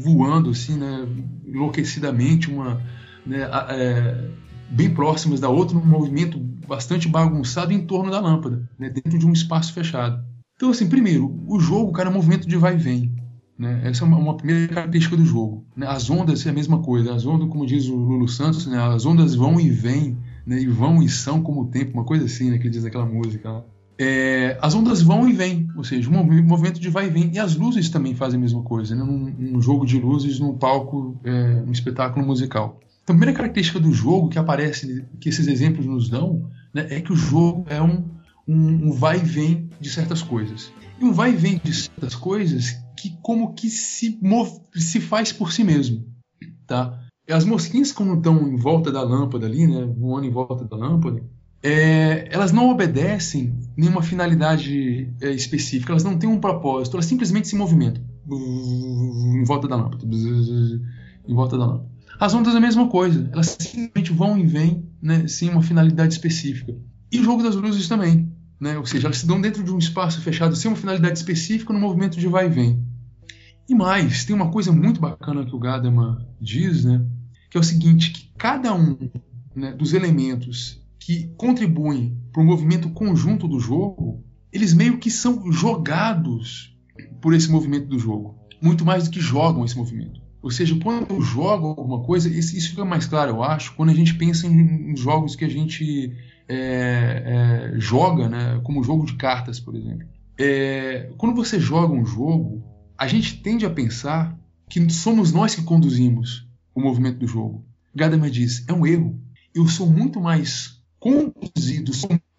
voando, assim, né, enlouquecidamente, uma, né, é, bem próximas da outra, num movimento bastante bagunçado em torno da lâmpada, né, dentro de um espaço fechado. Então, assim, primeiro, o jogo, cara, é um movimento de vai e vem. Né? Essa é uma, uma, primeira característica do jogo. Né? As ondas é a mesma coisa. As ondas, como diz o Lulu Santos, né? as ondas vão e vêm, né? e vão e são como o tempo, uma coisa assim, né? que ele diz aquela música é, as ondas vão e vêm, ou seja, um movimento de vai e vem. E as luzes também fazem a mesma coisa, né? num, num jogo de luzes, num palco, é, num espetáculo musical. Então, a primeira característica do jogo que aparece, que esses exemplos nos dão, né, é que o jogo é um, um, um vai e vem de certas coisas. E um vai e vem de certas coisas que como que se, se faz por si mesmo. Tá? As mosquinhas, como estão em volta da lâmpada ali, né, voando em volta da lâmpada, é, elas não obedecem nenhuma finalidade é, específica, elas não têm um propósito, elas simplesmente se movimentam em volta da lâmpada, em volta da lâmpada. As ondas é a mesma coisa, elas simplesmente vão e vêm né, sem uma finalidade específica. E o jogo das luzes também, né, ou seja, elas se dão dentro de um espaço fechado sem uma finalidade específica no movimento de vai e vem. E mais, tem uma coisa muito bacana que o Gadamer diz, né, que é o seguinte, que cada um né, dos elementos que contribuem para o movimento conjunto do jogo, eles meio que são jogados por esse movimento do jogo, muito mais do que jogam esse movimento. Ou seja, quando jogo alguma coisa, isso fica mais claro, eu acho, quando a gente pensa em, jogos que a gente é, é, joga, né, como o jogo de cartas, por exemplo. É, quando você joga um jogo, a gente tende a pensar que somos nós que conduzimos o movimento do jogo. Gadamer diz, é um erro. Eu sou muito mais conduzido,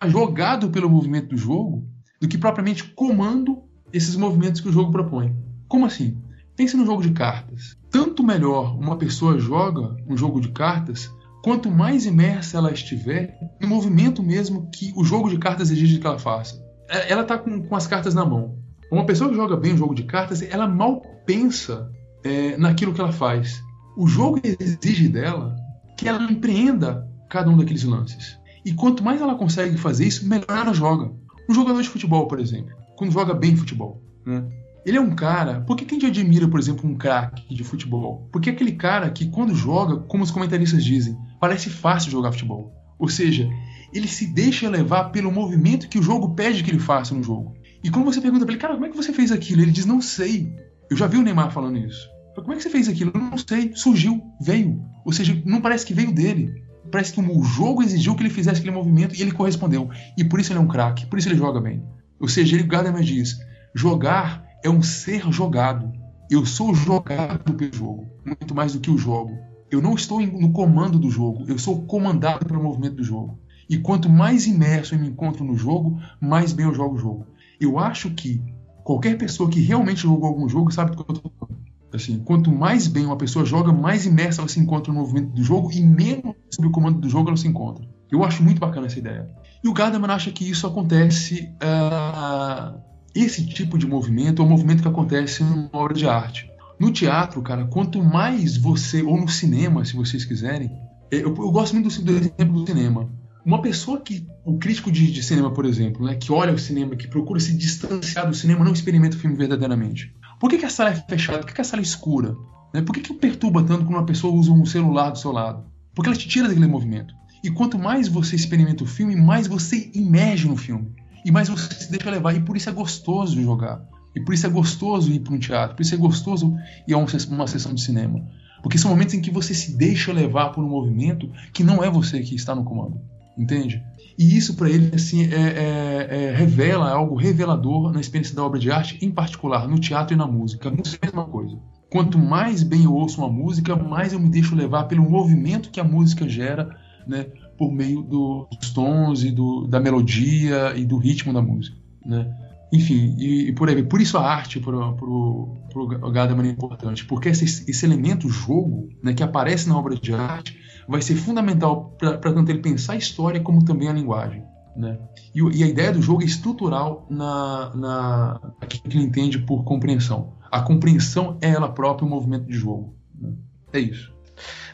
jogado pelo movimento do jogo, do que propriamente comando esses movimentos que o jogo propõe. Como assim? Pense no jogo de cartas. Tanto melhor uma pessoa joga um jogo de cartas, quanto mais imersa ela estiver no movimento mesmo que o jogo de cartas exige que ela faça. É, ela está com, com, as cartas na mão. Uma pessoa que joga bem um jogo de cartas, ela mal pensa é, naquilo que ela faz. O jogo exige dela que ela empreenda cada um daqueles lances. E quanto mais ela consegue fazer isso, melhor ela joga. Um jogador de futebol, por exemplo, quando joga bem futebol, né? Ele é um cara. Por que, a gente admira, por exemplo, um craque de futebol? Porque é aquele cara que, quando joga, como os comentaristas dizem, parece fácil jogar futebol. Ou seja, ele se deixa levar pelo movimento que o jogo pede que ele faça no jogo. E quando você pergunta pra ele, cara, como é que você fez aquilo? Ele diz, não sei. Eu já vi o Neymar falando isso. Como é que você fez aquilo? Não sei. Surgiu, veio. Ou seja, não parece que veio dele parece que o jogo exigiu que ele fizesse aquele movimento e ele correspondeu. E por isso ele é um craque, por isso ele joga bem. Ou seja, ele Gadamer diz: jogar é um ser jogado. Eu sou jogado pelo jogo, muito mais do que o jogo. Eu não estou no comando do jogo, eu sou comandado pelo movimento do jogo. E quanto mais imerso eu me encontro no jogo, mais bem eu jogo o jogo. Eu acho que qualquer pessoa que realmente jogou algum jogo sabe do que eu estou falando. Assim, quanto mais bem uma pessoa joga, mais imersa ela se encontra no movimento do jogo e menos sob o comando do jogo ela se encontra. Eu acho muito bacana essa ideia. E o Gadamer acha que isso acontece. Uh, esse tipo de movimento é um movimento que acontece numa obra de arte. No teatro, cara, quanto mais você, ou no cinema, se vocês quiserem, é, eu, eu gosto muito do, do exemplo do cinema. uma pessoa que, o crítico de, de, cinema, por exemplo, né, que olha o cinema, que procura se distanciar do cinema, não experimenta o filme verdadeiramente. Por que, que a sala é fechada? Por que, que a sala é escura? Né? Por que, que perturba tanto quando uma pessoa usa um celular do seu lado? Porque ela te tira daquele movimento. E quanto mais você experimenta o filme, mais você imerge no filme. E mais você se deixa levar. E por isso é gostoso jogar. E por isso é gostoso ir para um teatro. Por isso é gostoso ir a uma sessão de cinema. Porque são momentos em que você se deixa levar por um movimento que não é você que está no comando entende? E isso para ele assim é, é, é, revela algo revelador na experiência da obra de arte, em particular no teatro e na música. É a mesma coisa. Quanto mais bem eu ouço uma música, mais eu me deixo levar pelo movimento que a música gera, né, por meio do, dos tons e do, da melodia e do ritmo da música, né? Enfim, e, e por aí, por isso a arte para o Gadamer é importante, porque esse, esse elemento jogo, né, que aparece na obra de arte, vai ser fundamental para tanto ele pensar a história como também a linguagem. Né? E, e a ideia do jogo é estrutural na, na que ele entende por compreensão. A compreensão é ela própria o movimento de jogo. Né? É isso.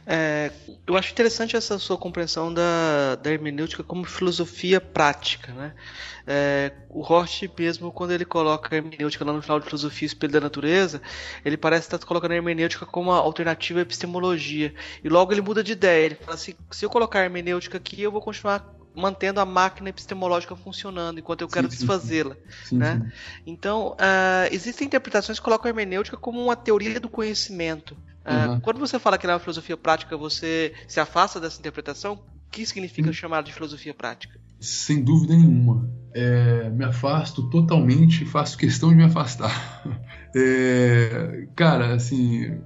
É, eu acho interessante essa sua compreensão da, da hermenêutica como filosofia prática. Né? É, o Hort mesmo, quando ele coloca a hermenêutica lá no final de Filosofia Espelho da Natureza, ele parece estar colocando a hermenêutica como uma alternativa à epistemologia. E logo ele muda de ideia. Ele fala assim: se eu colocar a hermenêutica aqui, eu vou continuar mantendo a máquina epistemológica funcionando enquanto eu quero desfazê-la. Né? Então, uh, existem interpretações que colocam a hermenêutica como uma teoria do conhecimento. Uh, uhum. Quando você fala que na filosofia prática você se afasta dessa interpretação, o que significa uhum. chamar de filosofia prática? Sem dúvida nenhuma. É, me afasto totalmente, faço questão de me afastar. [laughs] É, cara, assim,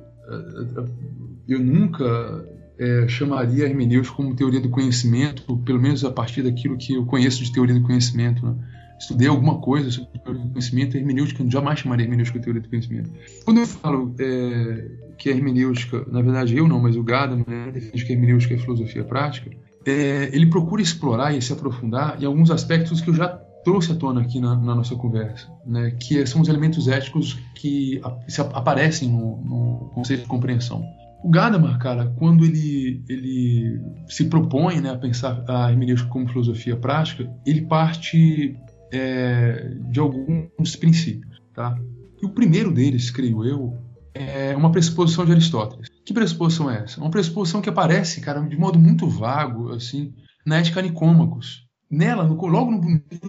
eu nunca é, chamaria a hermenêutica como teoria do conhecimento, pelo menos a partir daquilo que eu conheço de teoria do conhecimento. Né? Estudei alguma coisa sobre teoria do conhecimento, hermenêutica eu jamais chamaria hermenêutica de teoria do conhecimento. Quando eu falo é, que a hermenêutica, na verdade eu não, mas o Gadamer né, defende que a hermenêutica é filosofia prática, é, ele procura explorar e se aprofundar em alguns aspectos que eu já trouxe à tona aqui na, na nossa conversa, né, que são os elementos éticos que aparecem no, no conceito de compreensão. O Gadamer, cara, quando ele, ele se propõe né, a pensar a hermenêutica como filosofia prática, ele parte é, de alguns princípios. Tá? E o primeiro deles, creio eu, é uma pressuposição de Aristóteles. Que pressuposição é essa? Uma pressuposição que aparece, cara, de modo muito vago, assim, na Ética Nicômacos. Nela, no, logo no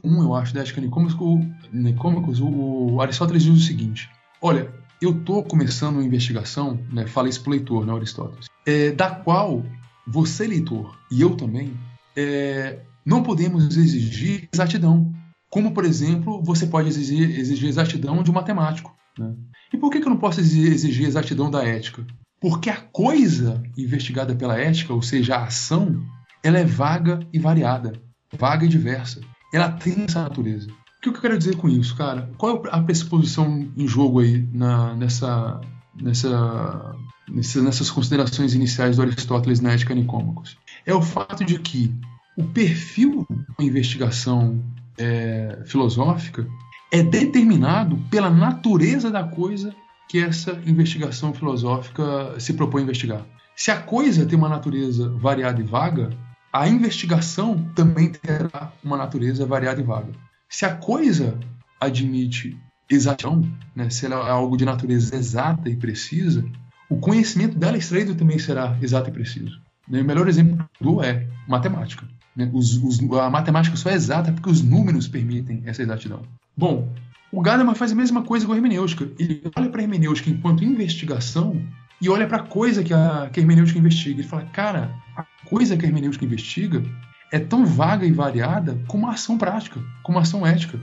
1, eu acho, da Ética Nicômacos, o, o Aristóteles diz o seguinte: Olha, eu estou começando uma investigação, né, fala isso para o leitor, né, Aristóteles, é, da qual você, leitor, e eu também, é, não podemos exigir exatidão. Como, por exemplo, você pode exigir, exigir exatidão de um matemático. Né? E por que, eu não posso exigir, exatidão da ética? Porque a coisa investigada pela ética, ou seja, a ação, ela é vaga e variada, vaga e diversa. Ela tem essa natureza que, que eu quero dizer com isso, cara? Qual é a pressuposição em jogo aí na, nessa, nessa, nessas considerações iniciais do Aristóteles na Ética Nicômacos? É o fato de que o perfil da investigação é, filosófica é determinado pela natureza da coisa que essa investigação filosófica se propõe a investigar. Se a coisa tem uma natureza variada e vaga, a investigação também terá uma natureza variada e vaga. Se a coisa admite exatidão, né, se ela é algo de natureza exata e precisa, o conhecimento dela extraído também será exato e preciso. Né? O melhor exemplo do é matemática. Né? Os, os, a matemática só é exata porque os números permitem essa exatidão. Bom, o Gadamer faz a mesma coisa com a hermenêutica. Ele olha para a hermenêutica enquanto investigação e olha para a coisa que a, hermenêutica investiga. Ele fala, cara, a coisa que a hermenêutica investiga é tão vaga e variada como a ação prática, como a ação ética.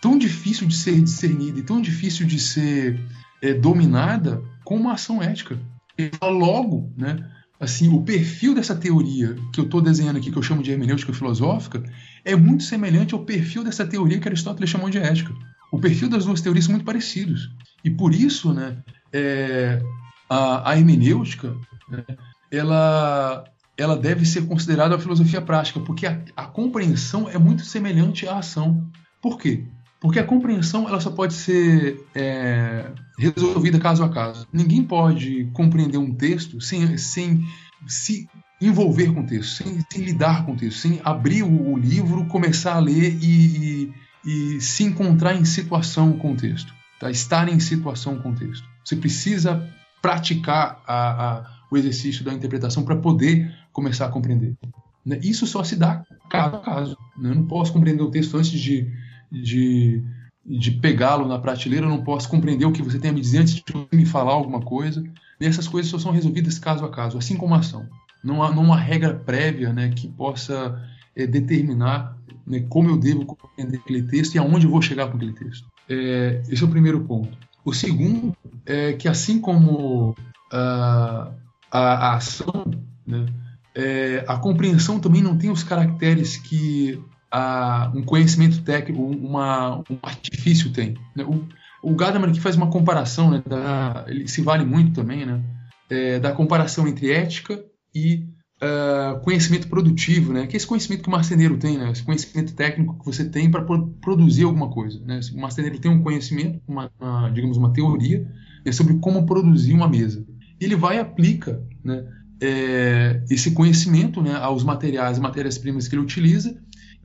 Tão difícil de ser discernida e tão difícil de ser é, dominada como a ação ética. E logo, né, assim, o perfil dessa teoria que eu estou desenhando aqui, que eu chamo de hermenêutica filosófica, é muito semelhante ao perfil dessa teoria que Aristóteles chamou de ética. O perfil das duas teorias são muito parecidos. E por isso, né, é, a, a hermenêutica, né, ela ela deve ser considerada a filosofia prática, porque a, a, compreensão é muito semelhante à ação. Por quê? Porque a compreensão ela só pode ser é, resolvida caso a caso. Ninguém pode compreender um texto sem, sem se envolver com o texto, sem, sem lidar com o texto, sem abrir o, o livro, começar a ler e, e, e, se encontrar em situação com o texto, tá? estar em situação com o texto. Você precisa praticar a, a, o exercício da interpretação para poder começar a compreender. Né? Isso só se dá caso a caso. Né? Eu não posso compreender o texto antes de, de, de pegá-lo na prateleira, eu não posso compreender o que você tem a me dizer antes de me falar alguma coisa. E essas coisas só são resolvidas caso a caso, assim como a ação. Não há, não há regra prévia né, que possa é, determinar né, como eu devo compreender aquele texto e aonde eu vou chegar com aquele texto. É, esse é o primeiro ponto. O segundo é que, assim como a, a, a ação, né, é, a compreensão também não tem os caracteres que a, um conhecimento técnico, uma, um artifício tem. Né? O, o Gadamer aqui faz uma comparação, né, da, ele se vale muito também, né, é, da comparação entre ética e uh, conhecimento produtivo, né, que é esse conhecimento que o marceneiro tem, né, esse conhecimento técnico que você tem para produzir alguma coisa. Né, o marceneiro tem um conhecimento, uma, uma digamos, uma teoria né, sobre como produzir uma mesa. Ele vai e aplica né, é, esse conhecimento né, aos materiais, matérias-primas que ele utiliza,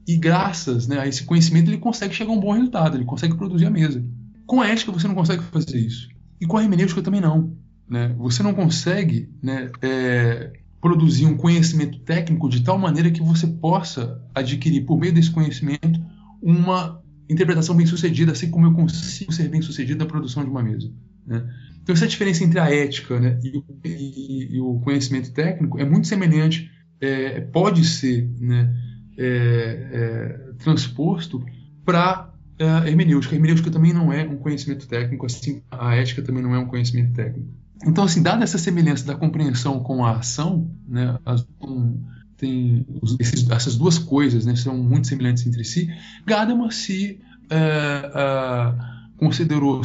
e graças né, a esse conhecimento ele consegue chegar a um bom resultado, ele consegue produzir a mesa. Com a ética você não consegue fazer isso. E com a hermenêutica também não. Né? Você não consegue né, é, produzir um conhecimento técnico de tal maneira que você possa adquirir, por meio desse conhecimento, uma interpretação bem sucedida, assim como eu consigo ser bem sucedido na produção de uma mesa. Né? Então, essa diferença entre a ética né, e, e, e, o conhecimento técnico é muito semelhante, é, pode ser né, é, é, transposto para a hermenêutica. A hermenêutica também não é um conhecimento técnico, assim a ética também não é um conhecimento técnico. Então, assim, dada essa semelhança da compreensão com a ação, né, as, um, tem esses, essas duas coisas né, são muito semelhantes entre si, Gadamer se é, é, considerou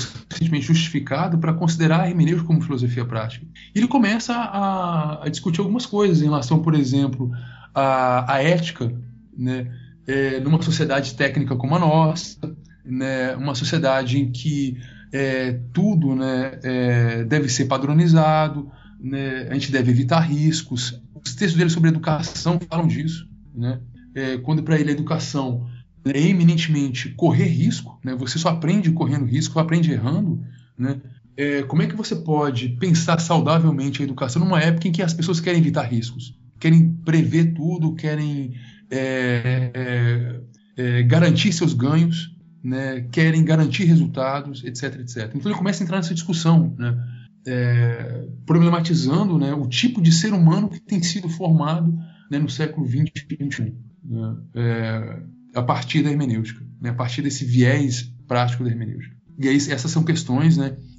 justificado para considerar a hermenêutica como filosofia prática. E ele começa a, a, discutir algumas coisas em relação, por exemplo, à ética, né, é, numa sociedade técnica como a nossa, né, uma sociedade em que é, tudo né, é, deve ser padronizado, né, a gente deve evitar riscos. Os textos dele sobre educação falam disso. Né? É, quando para ele a educação é eminentemente correr risco, né, você só aprende correndo risco, aprende errando, né? É, como é que você pode pensar saudavelmente a educação numa época em que as pessoas querem evitar riscos, querem prever tudo, querem é, é, é, garantir seus ganhos, né, querem garantir resultados, etc, etc. Então ele começa a entrar nessa discussão, né, é, problematizando né, o tipo de ser humano que tem sido formado né, no século XX e XXI, né, é, a partir da hermenêutica, né, a partir desse viés prático da hermenêutica. E aí, essas são questões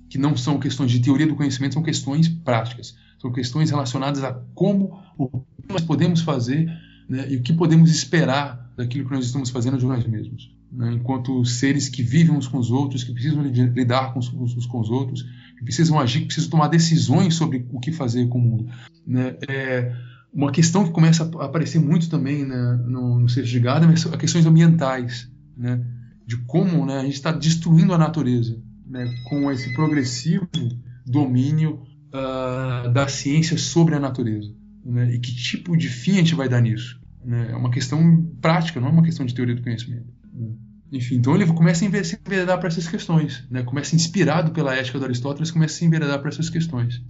que não são questões de teoria do conhecimento, são questões práticas, são questões relacionadas a como o que nós podemos fazer né, e o que podemos esperar daquilo que nós estamos fazendo de nós mesmos. Né, enquanto seres que vivem uns com os outros, que precisam lidar com os, uns com os outros, que precisam agir, que precisam tomar decisões sobre o que fazer com o mundo. Né, é, uma questão que começa a aparecer muito também né, no, no de Gadamer é questões ambientais, né, de como né, a gente está destruindo a natureza com esse progressivo domínio uh, da ciência sobre a natureza. Né, e que tipo de fim a gente vai dar nisso? Né? É uma questão prática, não é uma questão de teoria do conhecimento. Né? Enfim, então ele começa a se enveredar para essas questões, né? começa inspirado pela ética do Aristóteles, começa a se enveredar para essas questões.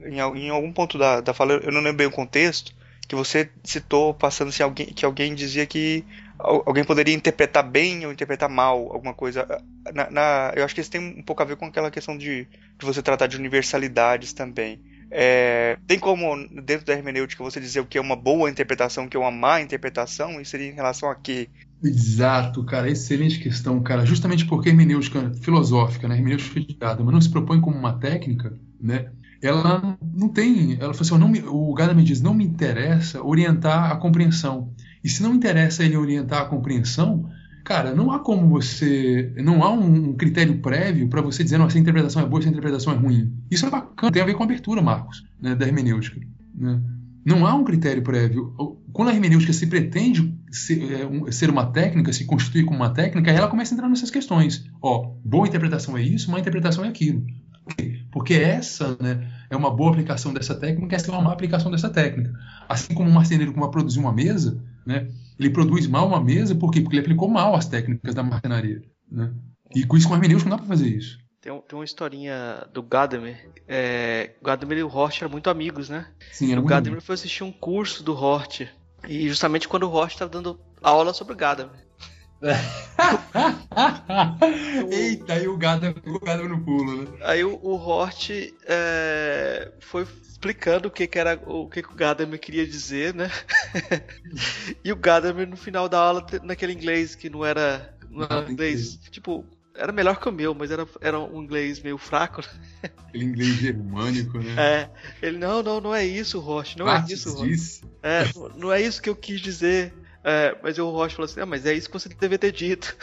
Em, em, algum ponto da, da fala, eu não lembro bem o contexto, que você citou passando se alguém, que alguém dizia que alguém poderia interpretar bem ou interpretar mal alguma coisa. Na, na, eu acho que isso tem um pouco a ver com aquela questão de, de você tratar de universalidades também. É, tem como, dentro da hermenêutica, você dizer o que é uma boa interpretação, o que é uma má interpretação? E seria em relação a quê? Exato, cara. Excelente questão, cara. Justamente porque a hermenêutica filosófica, né? a hermenêutica de mas não se propõe como uma técnica, né? Ela não tem. Ela falou assim: não me, o Gadamer diz, não me interessa orientar a compreensão. E se não interessa ele orientar a compreensão, cara, não há como você. Não há um, critério prévio para você dizer, não, essa interpretação é boa, essa interpretação é ruim. Isso é bacana, tem a ver com a abertura, Marcos, né, da hermenêutica. Né? Não há um critério prévio. Quando a hermenêutica se pretende ser, é, ser, uma técnica, se constituir como uma técnica, ela começa a entrar nessas questões. Ó, boa interpretação é isso, má interpretação é aquilo. porque essa né, é uma boa aplicação dessa técnica, essa é uma má aplicação dessa técnica. Assim como o marceneiro que vai produzir uma mesa, né, ele produz mal uma mesa, por quê? Porque ele aplicou mal as técnicas da marcenaria. Né? E com isso, com hermenêutica, não dá para fazer isso. Tem, tem uma historinha do Gadamer. É, o Gadamer e o Hort eram muito amigos, né? Sim, era o Gadamer foi assistir um curso do Hort. E justamente quando o Hort estava dando aula sobre o Gadamer. [laughs] [laughs] Eita, aí o Gadamer, o Gadamer no pulo, né? Aí o, o Hort é, foi explicando o que, que era o que, que o Gadamer queria dizer, né? [laughs] e o Gadamer no final da aula naquele inglês que não era, não era inglês, tipo era melhor que o meu, mas era, era um inglês meio fraco. Né? Aquele inglês germânico, né? É. Ele, não, não, não é isso, Roche, não é isso, Roche. É, não é isso que eu quis dizer. É, mas o Roche falou assim, ah, mas é isso que você devia ter dito.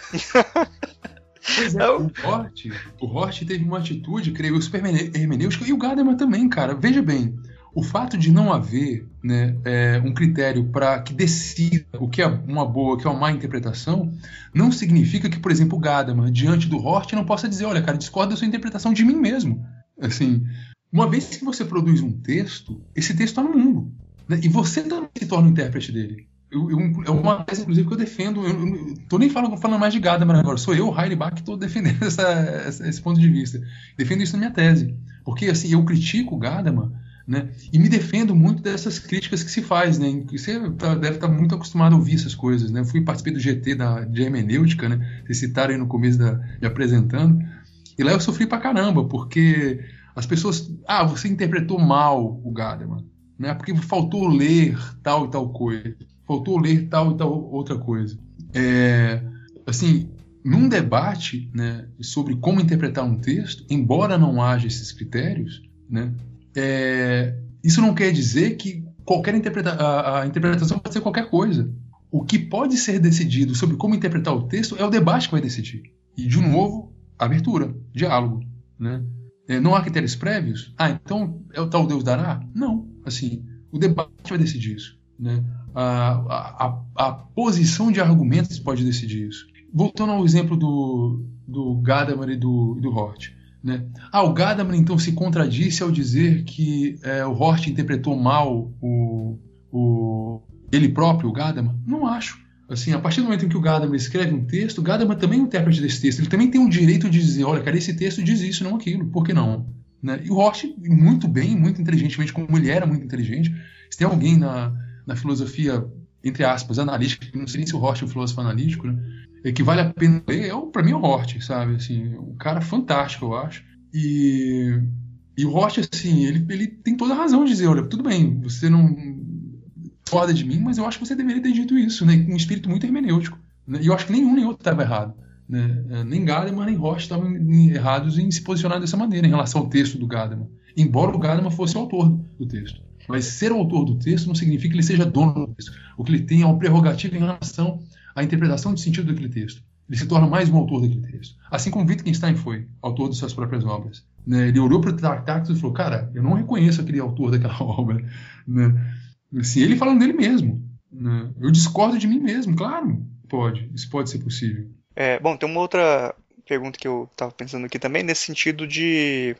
Pois é, o Hort, o Hort teve uma atitude, creio eu, super hermenêutica, e o Gadamer também, cara. Veja bem, o fato de não haver né, é, um critério para que decida o que é uma boa, o que é uma má interpretação, não significa que, por exemplo, o Gadamer, diante do Hort, não possa dizer, olha, cara, discorda da sua interpretação de mim mesmo. Assim, uma vez que você produz um texto, esse texto está no mundo. Né, e você também se torna o intérprete dele. É uma tese, inclusive, que eu defendo. Eu, eu tô nem falando, falando mais de Gadamer agora. Sou eu, Heidelbach, que estou defendendo [laughs] essa, essa, esse ponto de vista. Defendo isso na minha tese. Porque, assim, eu critico o Gadamer né? E me defendo muito dessas críticas que se faz, né? Você tá, deve estar tá muito acostumado a ouvir essas coisas, né? Eu fui participei do GT da, de hermenêutica, né? Vocês citaram aí no começo da, me apresentando. E lá eu sofri pra caramba, porque as pessoas... Ah, você interpretou mal o Gadamer, né? Porque faltou ler tal e tal coisa. Faltou ler tal e tal outra coisa. É, assim, num debate né, sobre como interpretar um texto, embora não haja esses critérios, né, é, isso não quer dizer que qualquer interpreta a, a, interpretação pode ser qualquer coisa. O que pode ser decidido sobre como interpretar o texto é o debate que vai decidir. E, de novo, abertura, diálogo. Né? É, não há critérios prévios? Ah, então é o tal Deus dará? Não. Assim, o debate vai decidir isso. Né? A, a, a, posição de argumentos pode decidir isso. Voltando ao exemplo do, do Gadamer e do, do Hort. Né? Ah, o Gadamer então se contradisse ao dizer que é, o Hort interpretou mal o, o, ele próprio, o Gadamer? Não acho. Assim, a partir do momento em que o Gadamer escreve um texto, o Gadamer também é um intérprete desse texto. Ele também tem o direito de dizer, olha, cara, esse texto diz isso, não aquilo. Por que não? Né? E o Hort, muito bem, muito inteligentemente, como ele era muito inteligente, se tem alguém na, na filosofia, entre aspas, analítica, não sei nem se o Hort é um filósofo analítico, né? que vale a pena ler, é, para mim é o Hort, sabe? Assim, um cara fantástico, eu acho. E, e o Hort, assim, ele, ele tem toda a razão de dizer, olha, tudo bem, você não foda de mim, mas eu acho que você deveria ter dito isso, né? Com um espírito muito hermenêutico. Né? E eu acho que nenhum nem outro estava errado. Né? É, nem Gadamer nem Rocha estavam errados em se posicionar dessa maneira em relação ao texto do Gadamer. Embora o Gadamer fosse o autor do texto. Mas ser autor do texto não significa que ele seja dono do texto. O que ele tem é uma prerrogativa em relação a interpretação de sentido daquele texto. Ele se torna mais um autor daquele texto. Assim como Wittgenstein foi, autor de suas próprias obras. Né? Ele olhou para o Tractatus e falou: Cara, eu não reconheço aquele autor daquela [laughs] obra. Né? Assim, ele falando dele mesmo. Né? Eu discordo de mim mesmo, claro, pode. Isso pode ser possível. É, bom, tem uma outra pergunta que eu estava pensando aqui também, nesse sentido de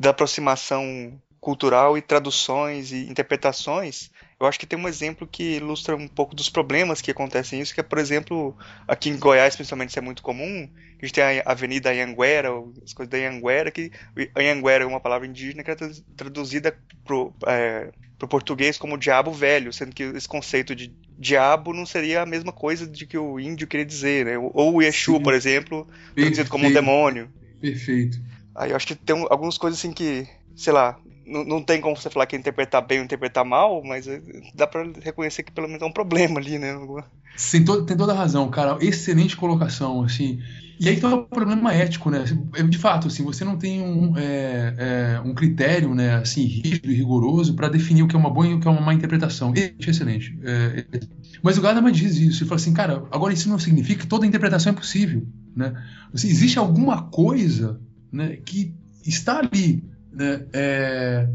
da aproximação cultural e traduções e interpretações eu acho que tem um exemplo que ilustra um pouco dos problemas que acontecem isso, que é, por exemplo, aqui em Goiás, principalmente, isso é muito comum, a gente tem a Avenida Anhanguera, as coisas da Anhanguera, que Anhanguera é uma palavra indígena que é traduzida pro, é, pro português como diabo velho, sendo que esse conceito de diabo não seria a mesma coisa de que o índio queria dizer, né? Ou o Exu, Sim. por exemplo, traduzido como um demônio. Perfeito. Aí eu acho que tem algumas coisas assim que, sei lá, não, tem como você falar que interpretar bem ou interpretar mal, mas é, dá para reconhecer que pelo menos é um problema ali, né? Sim, to, tem toda a razão, cara. Excelente colocação, assim. E aí tem um problema ético, né? De fato, assim, você não tem um, é, é, um critério, né, assim, rígido e rigoroso para definir o que é uma boa e o que é uma má interpretação. Excelente. É, é, mas o Gadamer diz isso. Ele fala assim, cara, agora isso não significa que toda interpretação é possível, né? Assim, existe alguma coisa né, que está ali né, é,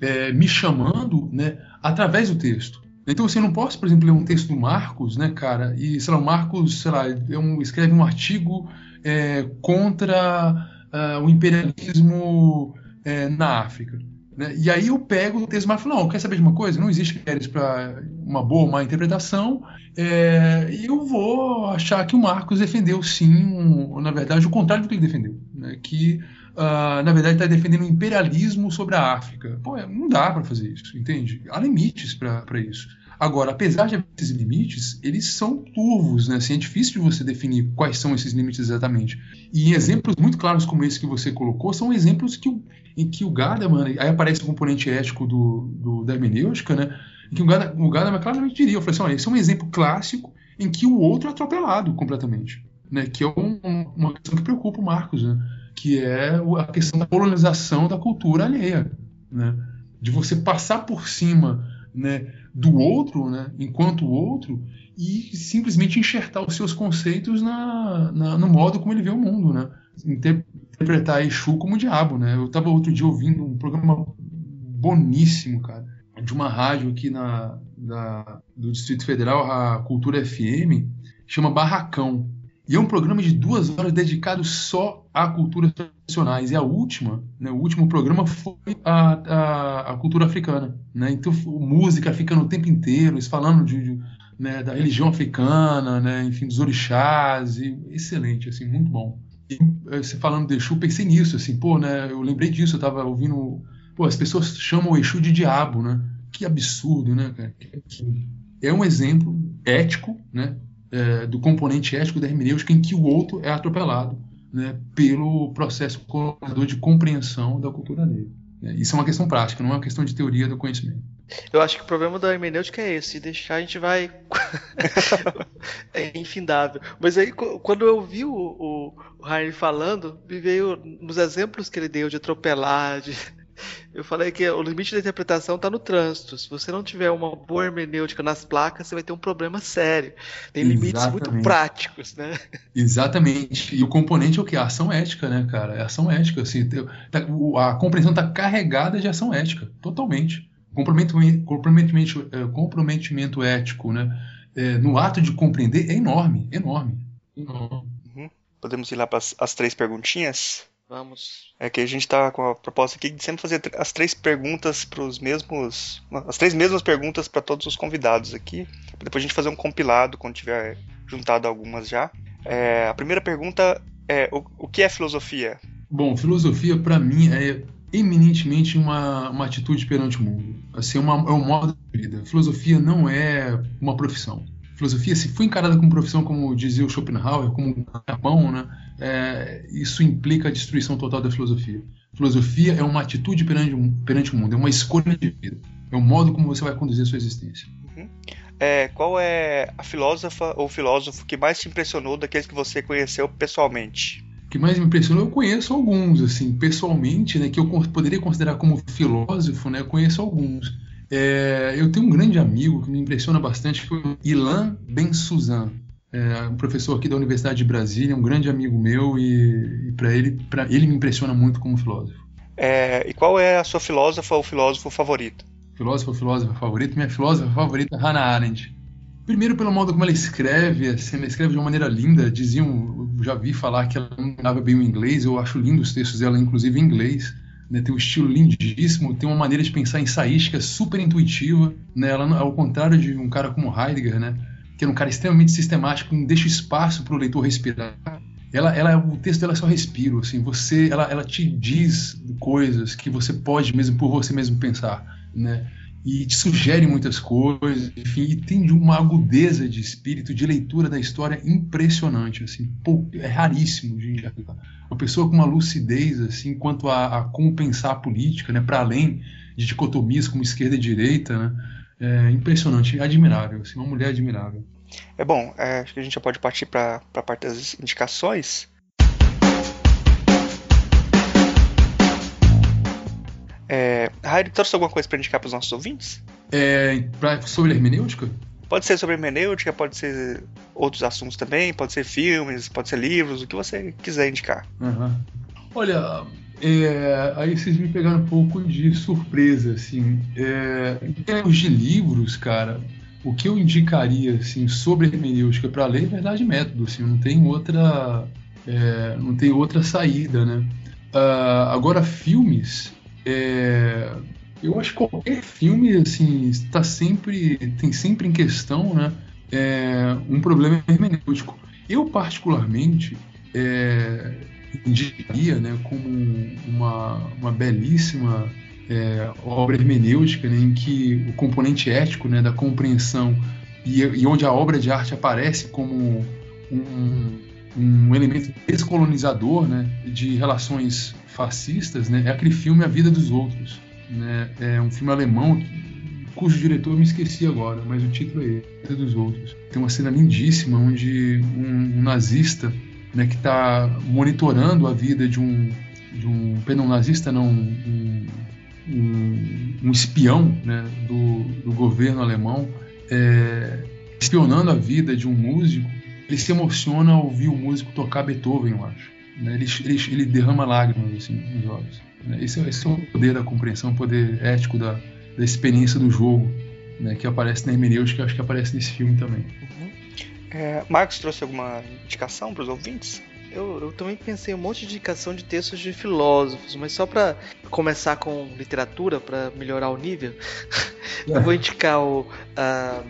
é, me chamando né, através do texto. Então, assim, eu não posso, por exemplo, ler um texto do Marcos, né, cara, e, sei lá, o Marcos, sei lá, é escreve um artigo é, contra uh, o imperialismo é, na África. Né? E aí eu pego o texto e falo, não, quer saber de uma coisa? Não existe critérios para uma boa ou má interpretação, é, e eu vou achar que o Marcos defendeu sim, um, na verdade, o contrário do que ele defendeu. Né? Que, uh, na verdade, está defendendo o imperialismo sobre a África. Pô, não dá para fazer isso, entende? Há limites para isso. Agora, apesar de esses limites, eles são turvos, né? Assim, é difícil de você definir quais são esses limites exatamente. E exemplos muito claros como esse que você colocou são exemplos que em que o Gadamer, aí aparece o componente ético do, do, da hermenêutica, né? Em que o Gadamer, o Gadamer claramente diria, eu falei assim, olha, esse é um exemplo clássico em que o outro é atropelado completamente, né? Que é um, uma questão que preocupa o Marcos, né? Que é a questão da colonização da cultura alheia, né? De você passar por cima, né? do outro, né, enquanto outro, e simplesmente enxertar os seus conceitos na, na, no modo como ele vê o mundo, né? Interpretar Exu como diabo, né? Eu estava outro dia ouvindo um programa boníssimo, cara, de uma rádio aqui na, da, do Distrito Federal, a Cultura FM, chama Barracão. E é um programa de duas horas dedicado só a culturas tradicionais. E a última, né, o último programa foi a, a, a cultura africana. Né? Então, música africana o tempo inteiro, eles falando de, de né, da religião africana, né, enfim, dos orixás. E, excelente, assim, muito bom. E eh, você falando de Exu, pensei nisso, assim, pô, né, eu lembrei disso, eu estava ouvindo, pô, as pessoas chamam o Exu de diabo, né? Que absurdo, né, cara? É um exemplo ético, né, é, do componente ético da hermenêutica em que o outro é atropelado né, pelo processo colonizador de compreensão da cultura dele. É, isso é uma questão prática, não é uma questão de teoria do conhecimento. Eu acho que o problema da hermenêutica é esse, deixar a gente vai. [laughs] é infindável. Mas aí, quando eu vi o, o, o falando, me veio nos exemplos que ele deu de atropelar, de, eu falei que o limite da interpretação está no trânsito. Se você não tiver uma boa hermenêutica nas placas, você vai ter um problema sério. Tem limites Exatamente. muito práticos, né? Exatamente. E o componente é o que? A ação ética, né, cara? É ação ética. Assim, tá, a compreensão está carregada de ação ética, totalmente. Comprometimento, comprometimento, é, comprometimento ético, né? É, no ato de compreender é enorme, enorme. enorme. Uhum. Podemos ir lá para as três perguntinhas? Vamos. É que a gente tá com a proposta aqui de sempre fazer as três perguntas para os mesmos. As três mesmas perguntas para todos os convidados aqui. Depois a gente fazer um compilado quando tiver juntado algumas já. É, a primeira pergunta é: o, o que é filosofia? Bom, filosofia para mim é eminentemente uma, uma atitude perante o mundo. Assim, é uma, é um modo de vida. Filosofia não é uma profissão filosofia, se for encarada como profissão, como dizia o Schopenhauer, como um carvão, né, é, isso implica a destruição total da filosofia. Filosofia é uma atitude perante, perante o mundo, é uma escolha de vida, é o modo como você vai conduzir a sua existência. Uhum. É, qual é a filósofa ou filósofo que mais te impressionou daqueles que você conheceu pessoalmente? Que mais me impressionou, eu conheço alguns, assim, pessoalmente, né, que eu poderia considerar como filósofo, né, eu conheço alguns. É, eu tenho um grande amigo que me impressiona bastante, que foi o Ilan Ben Suzan, é, um professor aqui da Universidade de Brasília, um grande amigo meu e, e para ele, ele me impressiona muito como filósofo. É, e qual é a sua filósofa ou filósofo favorito? Filósofo ou filósofa favorito? Minha filósofa favorita é Hannah Arendt. Primeiro pelo modo como ela escreve, assim, ela escreve de uma maneira linda. Diziam, já vi falar que ela não falava bem o inglês. Eu acho lindo os textos dela, inclusive em inglês né, tem um estilo lindíssimo, tem uma maneira de pensar ensaística super intuitiva, né, ela, ao contrário de um cara como Heidegger, né, que é um cara extremamente sistemático, não deixa espaço para o leitor respirar. Ela, ela, o texto dela é só respiro, assim, você, ela, ela te diz coisas que você pode mesmo por você mesmo pensar, né? E te sugere muitas coisas, enfim, e tem uma agudeza de espírito, de leitura da história impressionante, assim, pô, é raríssimo enxergar. Uma pessoa com uma lucidez, assim, quanto a, a como pensar a política, né, para além de dicotomias como esquerda e direita, né, é impressionante, admirável, assim, uma mulher admirável. É bom, é, acho que a gente já pode partir para a parte das indicações. É, Raio, trouxe alguma coisa para indicar para os nossos ouvintes? É, pra, sobre hermenêutica? Pode ser sobre hermenêutica, pode ser outros assuntos também, pode ser filmes, pode ser livros, o que você quiser indicar. Uhum. Olha, é, aí vocês me pegaram um pouco de surpresa, assim. É, em termos de livros, cara, o que eu indicaria assim sobre hermenêutica para ler é verdade método, assim, não tem outra, é, não tem outra saída, né? Uh, agora, filmes, é, eu acho que qualquer filme assim está sempre tem sempre em questão, né? É, um problema hermenêutico. Eu particularmente é, indicaria, né, como uma, uma belíssima é, obra hermenêutica, né, em que o componente ético, né, da compreensão e, e onde a obra de arte aparece como um, um elemento descolonizador, né, de relações fascistas, né, é aquele filme A Vida dos Outros, né, é um filme alemão cujo diretor eu me esqueci agora, mas o título é A Vida dos Outros. Tem uma cena lindíssima onde um, um nazista, né, que está monitorando a vida de um de um perdão, nazista não um, um, um espião né, do, do governo alemão é, espionando a vida de um músico ele se emociona ao ouvir o músico tocar Beethoven, eu acho. Né? Ele, ele, ele, derrama lágrimas assim, nos olhos. Né? Esse, é, esse, é o poder da compreensão, o poder ético da, da experiência do jogo, né? que aparece na hermenêutica, acho que aparece nesse filme também. Uhum. É, Marcos trouxe alguma indicação para os ouvintes? Eu, eu, também pensei um monte de indicação de textos de filósofos, mas só para começar com literatura, para melhorar o nível, é. [laughs] eu vou indicar o uh,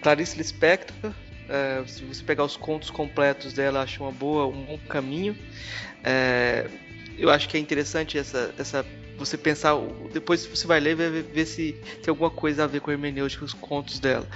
Clarice Lispector, é, se você pegar os contos completos dela, acho uma boa, um bom caminho. É, eu acho que é interessante essa, essa você pensar, depois você vai ler ver, ver se tem alguma coisa a ver com a hermenêutica, os contos dela.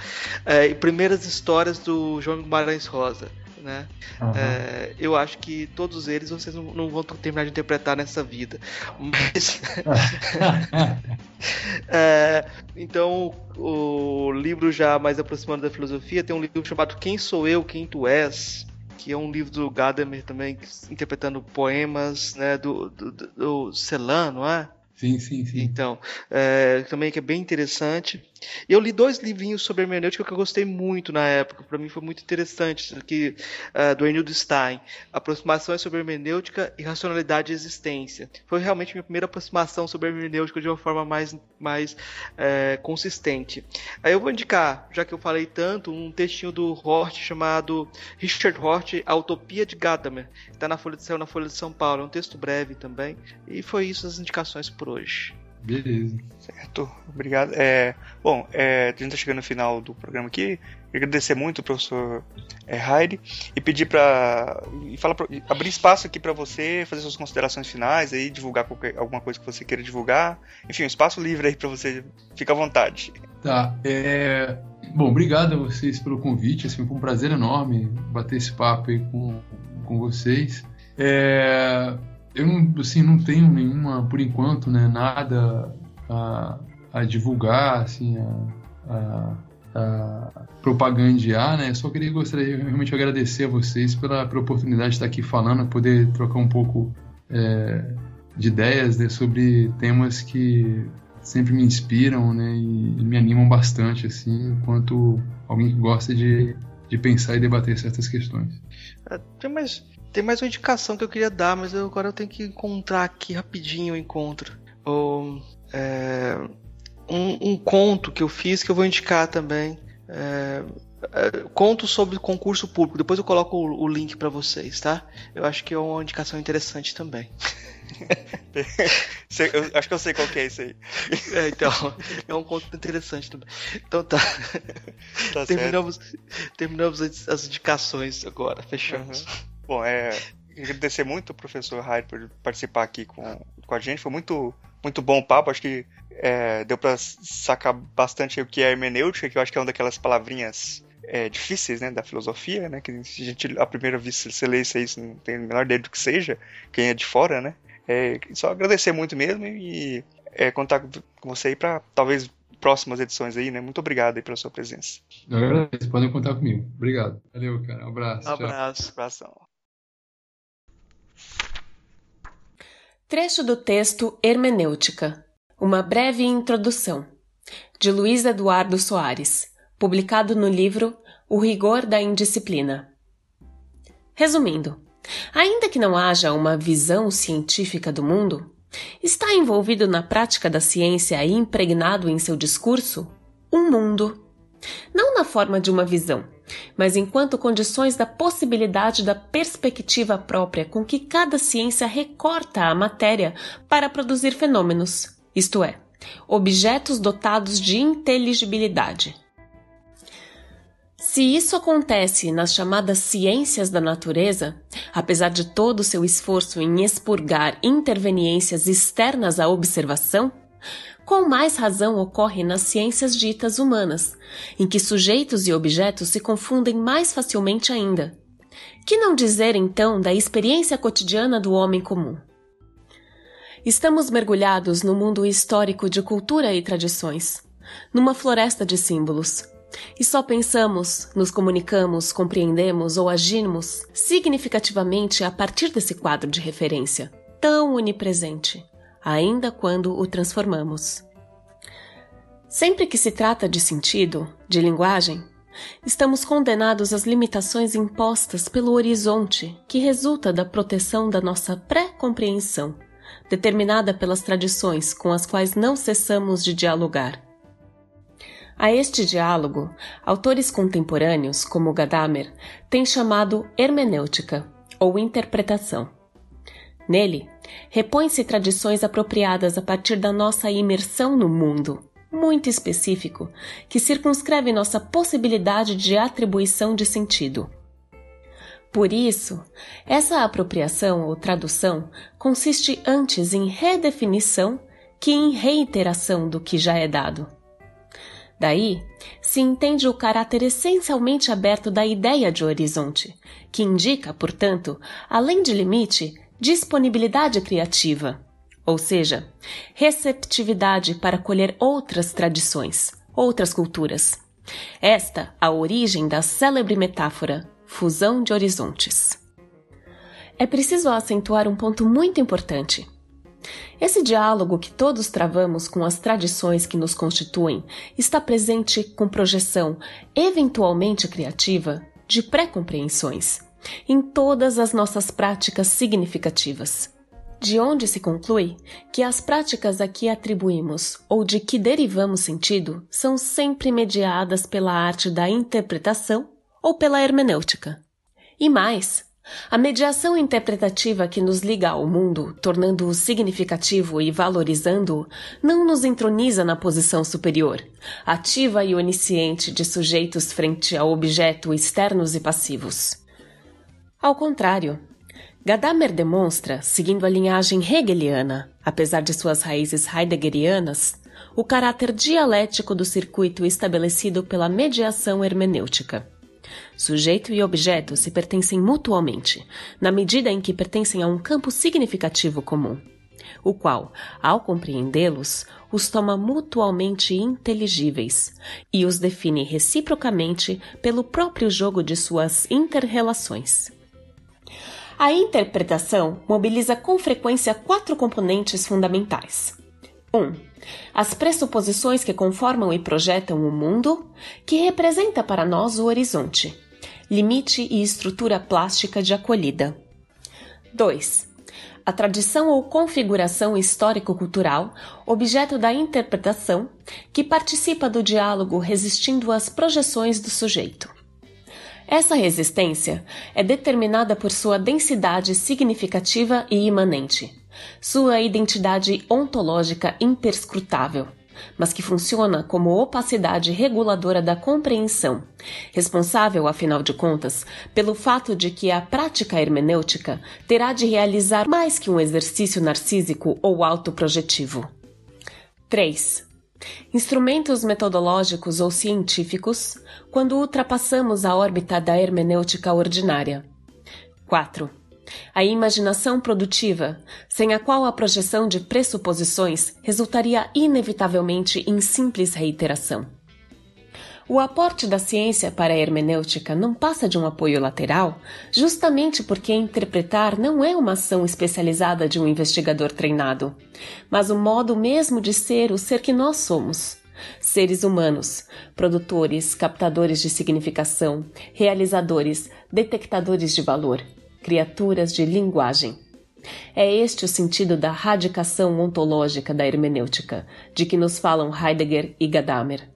É, e primeiras histórias do João Guimarães Rosa né? Uhum. É, eu acho que todos eles vocês não, não, vão terminar de interpretar nessa vida. Mas. [laughs] [laughs] é, então, o livro já mais aproximando da filosofia tem um livro chamado Quem Sou Eu, Quem Tu És que é um livro do Gadamer também, interpretando poemas né, do, do, do Celan, não é? Sim, sim, sim. Então, é, também que é bem interessante. Eu li dois livrinhos sobre hermenêutica que eu gostei muito na época. Para mim foi muito interessante, que uh, do Ernildo Stein, Aproximações sobre hermenêutica e racionalidade e existência. Foi realmente minha primeira aproximação sobre hermenêutica de uma forma mais, mais é, consistente. Aí eu vou indicar, já que eu falei tanto, um textinho do Hort chamado Richard Hort, A Utopia de Gadamer. Está na Folha de na Folha de São Paulo. É um texto breve também. E foi isso as indicações por hoje. Beleza. Certo, obrigado. É, bom, é, a gente está chegando no final do programa aqui. Agradecer muito o professor é, Heide e pedir para e abrir espaço aqui para você fazer suas considerações finais aí, divulgar qualquer, alguma coisa que você queira divulgar. Enfim, um espaço livre aí para você. Fica à vontade. Tá. É, bom, obrigado a vocês pelo convite. Assim, foi um prazer enorme bater esse papo aí com, com vocês. É, eu não, assim, não tenho nenhuma, por enquanto, né, nada a, a divulgar, assim, a, a, a propagandear, né? Só queria gostaria realmente agradecer a vocês pela, pela oportunidade de estar aqui falando, poder trocar um pouco é, de ideias né, sobre temas que sempre me inspiram, né? E, e, me animam bastante, assim, enquanto alguém que gosta de, de pensar e debater certas questões. É, tem mais tem mais uma indicação que eu queria dar, mas eu, agora eu tenho que encontrar aqui rapidinho o encontro. Ou, é, um, um, conto que eu fiz que eu vou indicar também. É, é, conto sobre concurso público. Depois eu coloco o, o link para vocês, tá? Eu acho que é uma indicação interessante também. [laughs] eu acho que eu sei qual que é isso aí. É, então, é um conto interessante também. Então tá. tá terminamos, terminamos as indicações agora, fechamos. Uhum. Bom, é. Agradecer muito o professor Hyde por participar aqui com, com a gente. Foi muito, muito bom o papo. Acho que é, deu para sacar bastante o que é hermenêutica, que eu acho que é uma daquelas palavrinhas é, difíceis né, da filosofia, né? Que a gente, a primeira vez que você lê isso aí, não tem a menor ideia do que seja, quem é de fora, né? É, só agradecer muito mesmo e é, contar com você aí para talvez próximas edições aí, né? Muito obrigado aí pela sua presença. Eu agradeço, podem contar comigo. Obrigado. Valeu, cara. Um abraço. Um abraço. Abração. Trecho do texto Hermenêutica. Uma breve introdução. De Luiz Eduardo Soares. Publicado no livro O Rigor da Indisciplina. Resumindo, ainda que não haja uma visão científica do mundo, está envolvido na prática da ciência e impregnado em seu discurso um mundo. Não na forma de uma visão, mas enquanto condições da possibilidade da perspectiva própria com que cada ciência recorta a matéria para produzir fenômenos, isto é, objetos dotados de inteligibilidade. Se isso acontece nas chamadas ciências da natureza, apesar de todo o seu esforço em expurgar interveniências externas à observação, com mais razão ocorre nas ciências ditas humanas, em que sujeitos e objetos se confundem mais facilmente ainda. Que não dizer então da experiência cotidiana do homem comum? Estamos mergulhados no mundo histórico de cultura e tradições, numa floresta de símbolos. E só pensamos, nos comunicamos, compreendemos ou agimos significativamente a partir desse quadro de referência, tão onipresente, ainda quando o transformamos. Sempre que se trata de sentido, de linguagem, estamos condenados às limitações impostas pelo horizonte que resulta da proteção da nossa pré-compreensão, determinada pelas tradições com as quais não cessamos de dialogar. A este diálogo, autores contemporâneos, como Gadamer, têm chamado hermenêutica, ou interpretação. Nele, repõem-se tradições apropriadas a partir da nossa imersão no mundo, muito específico, que circunscreve nossa possibilidade de atribuição de sentido. Por isso, essa apropriação ou tradução consiste antes em redefinição que em reiteração do que já é dado. Daí, se entende o caráter essencialmente aberto da ideia de horizonte, que indica, portanto, além de limite, disponibilidade criativa, ou seja, receptividade para colher outras tradições, outras culturas. Esta a origem da célebre metáfora fusão de horizontes. É preciso acentuar um ponto muito importante. Esse diálogo que todos travamos com as tradições que nos constituem está presente com projeção, eventualmente criativa, de pré-compreensões em todas as nossas práticas significativas. De onde se conclui que as práticas a que atribuímos ou de que derivamos sentido são sempre mediadas pela arte da interpretação ou pela hermenêutica. E mais, a mediação interpretativa que nos liga ao mundo, tornando-o significativo e valorizando-o, não nos entroniza na posição superior, ativa e onisciente de sujeitos frente a objeto externos e passivos. Ao contrário, Gadamer demonstra, seguindo a linhagem hegeliana, apesar de suas raízes heideggerianas, o caráter dialético do circuito estabelecido pela mediação hermenêutica. Sujeito e objeto se pertencem mutuamente, na medida em que pertencem a um campo significativo comum, o qual, ao compreendê-los, os toma mutualmente inteligíveis e os define reciprocamente pelo próprio jogo de suas interrelações. A interpretação mobiliza com frequência quatro componentes fundamentais. 1. Um, as pressuposições que conformam e projetam o mundo, que representa para nós o horizonte, limite e estrutura plástica de acolhida. 2. A tradição ou configuração histórico-cultural, objeto da interpretação, que participa do diálogo resistindo às projeções do sujeito. Essa resistência é determinada por sua densidade significativa e imanente, sua identidade ontológica imperscrutável, mas que funciona como opacidade reguladora da compreensão, responsável, afinal de contas, pelo fato de que a prática hermenêutica terá de realizar mais que um exercício narcísico ou autoprojetivo. 3. Instrumentos metodológicos ou científicos quando ultrapassamos a órbita da hermenêutica ordinária. 4. A imaginação produtiva, sem a qual a projeção de pressuposições resultaria inevitavelmente em simples reiteração. O aporte da ciência para a hermenêutica não passa de um apoio lateral, justamente porque interpretar não é uma ação especializada de um investigador treinado, mas o modo mesmo de ser o ser que nós somos. Seres humanos, produtores, captadores de significação, realizadores, detectadores de valor, criaturas de linguagem. É este o sentido da radicação ontológica da hermenêutica, de que nos falam Heidegger e Gadamer.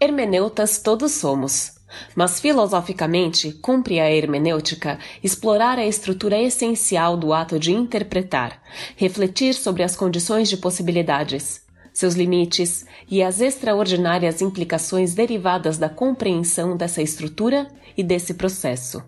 Hermeneutas todos somos, Mas filosoficamente, cumpre a hermenêutica explorar a estrutura essencial do ato de interpretar, refletir sobre as condições de possibilidades, seus limites e as extraordinárias implicações derivadas da compreensão dessa estrutura e desse processo.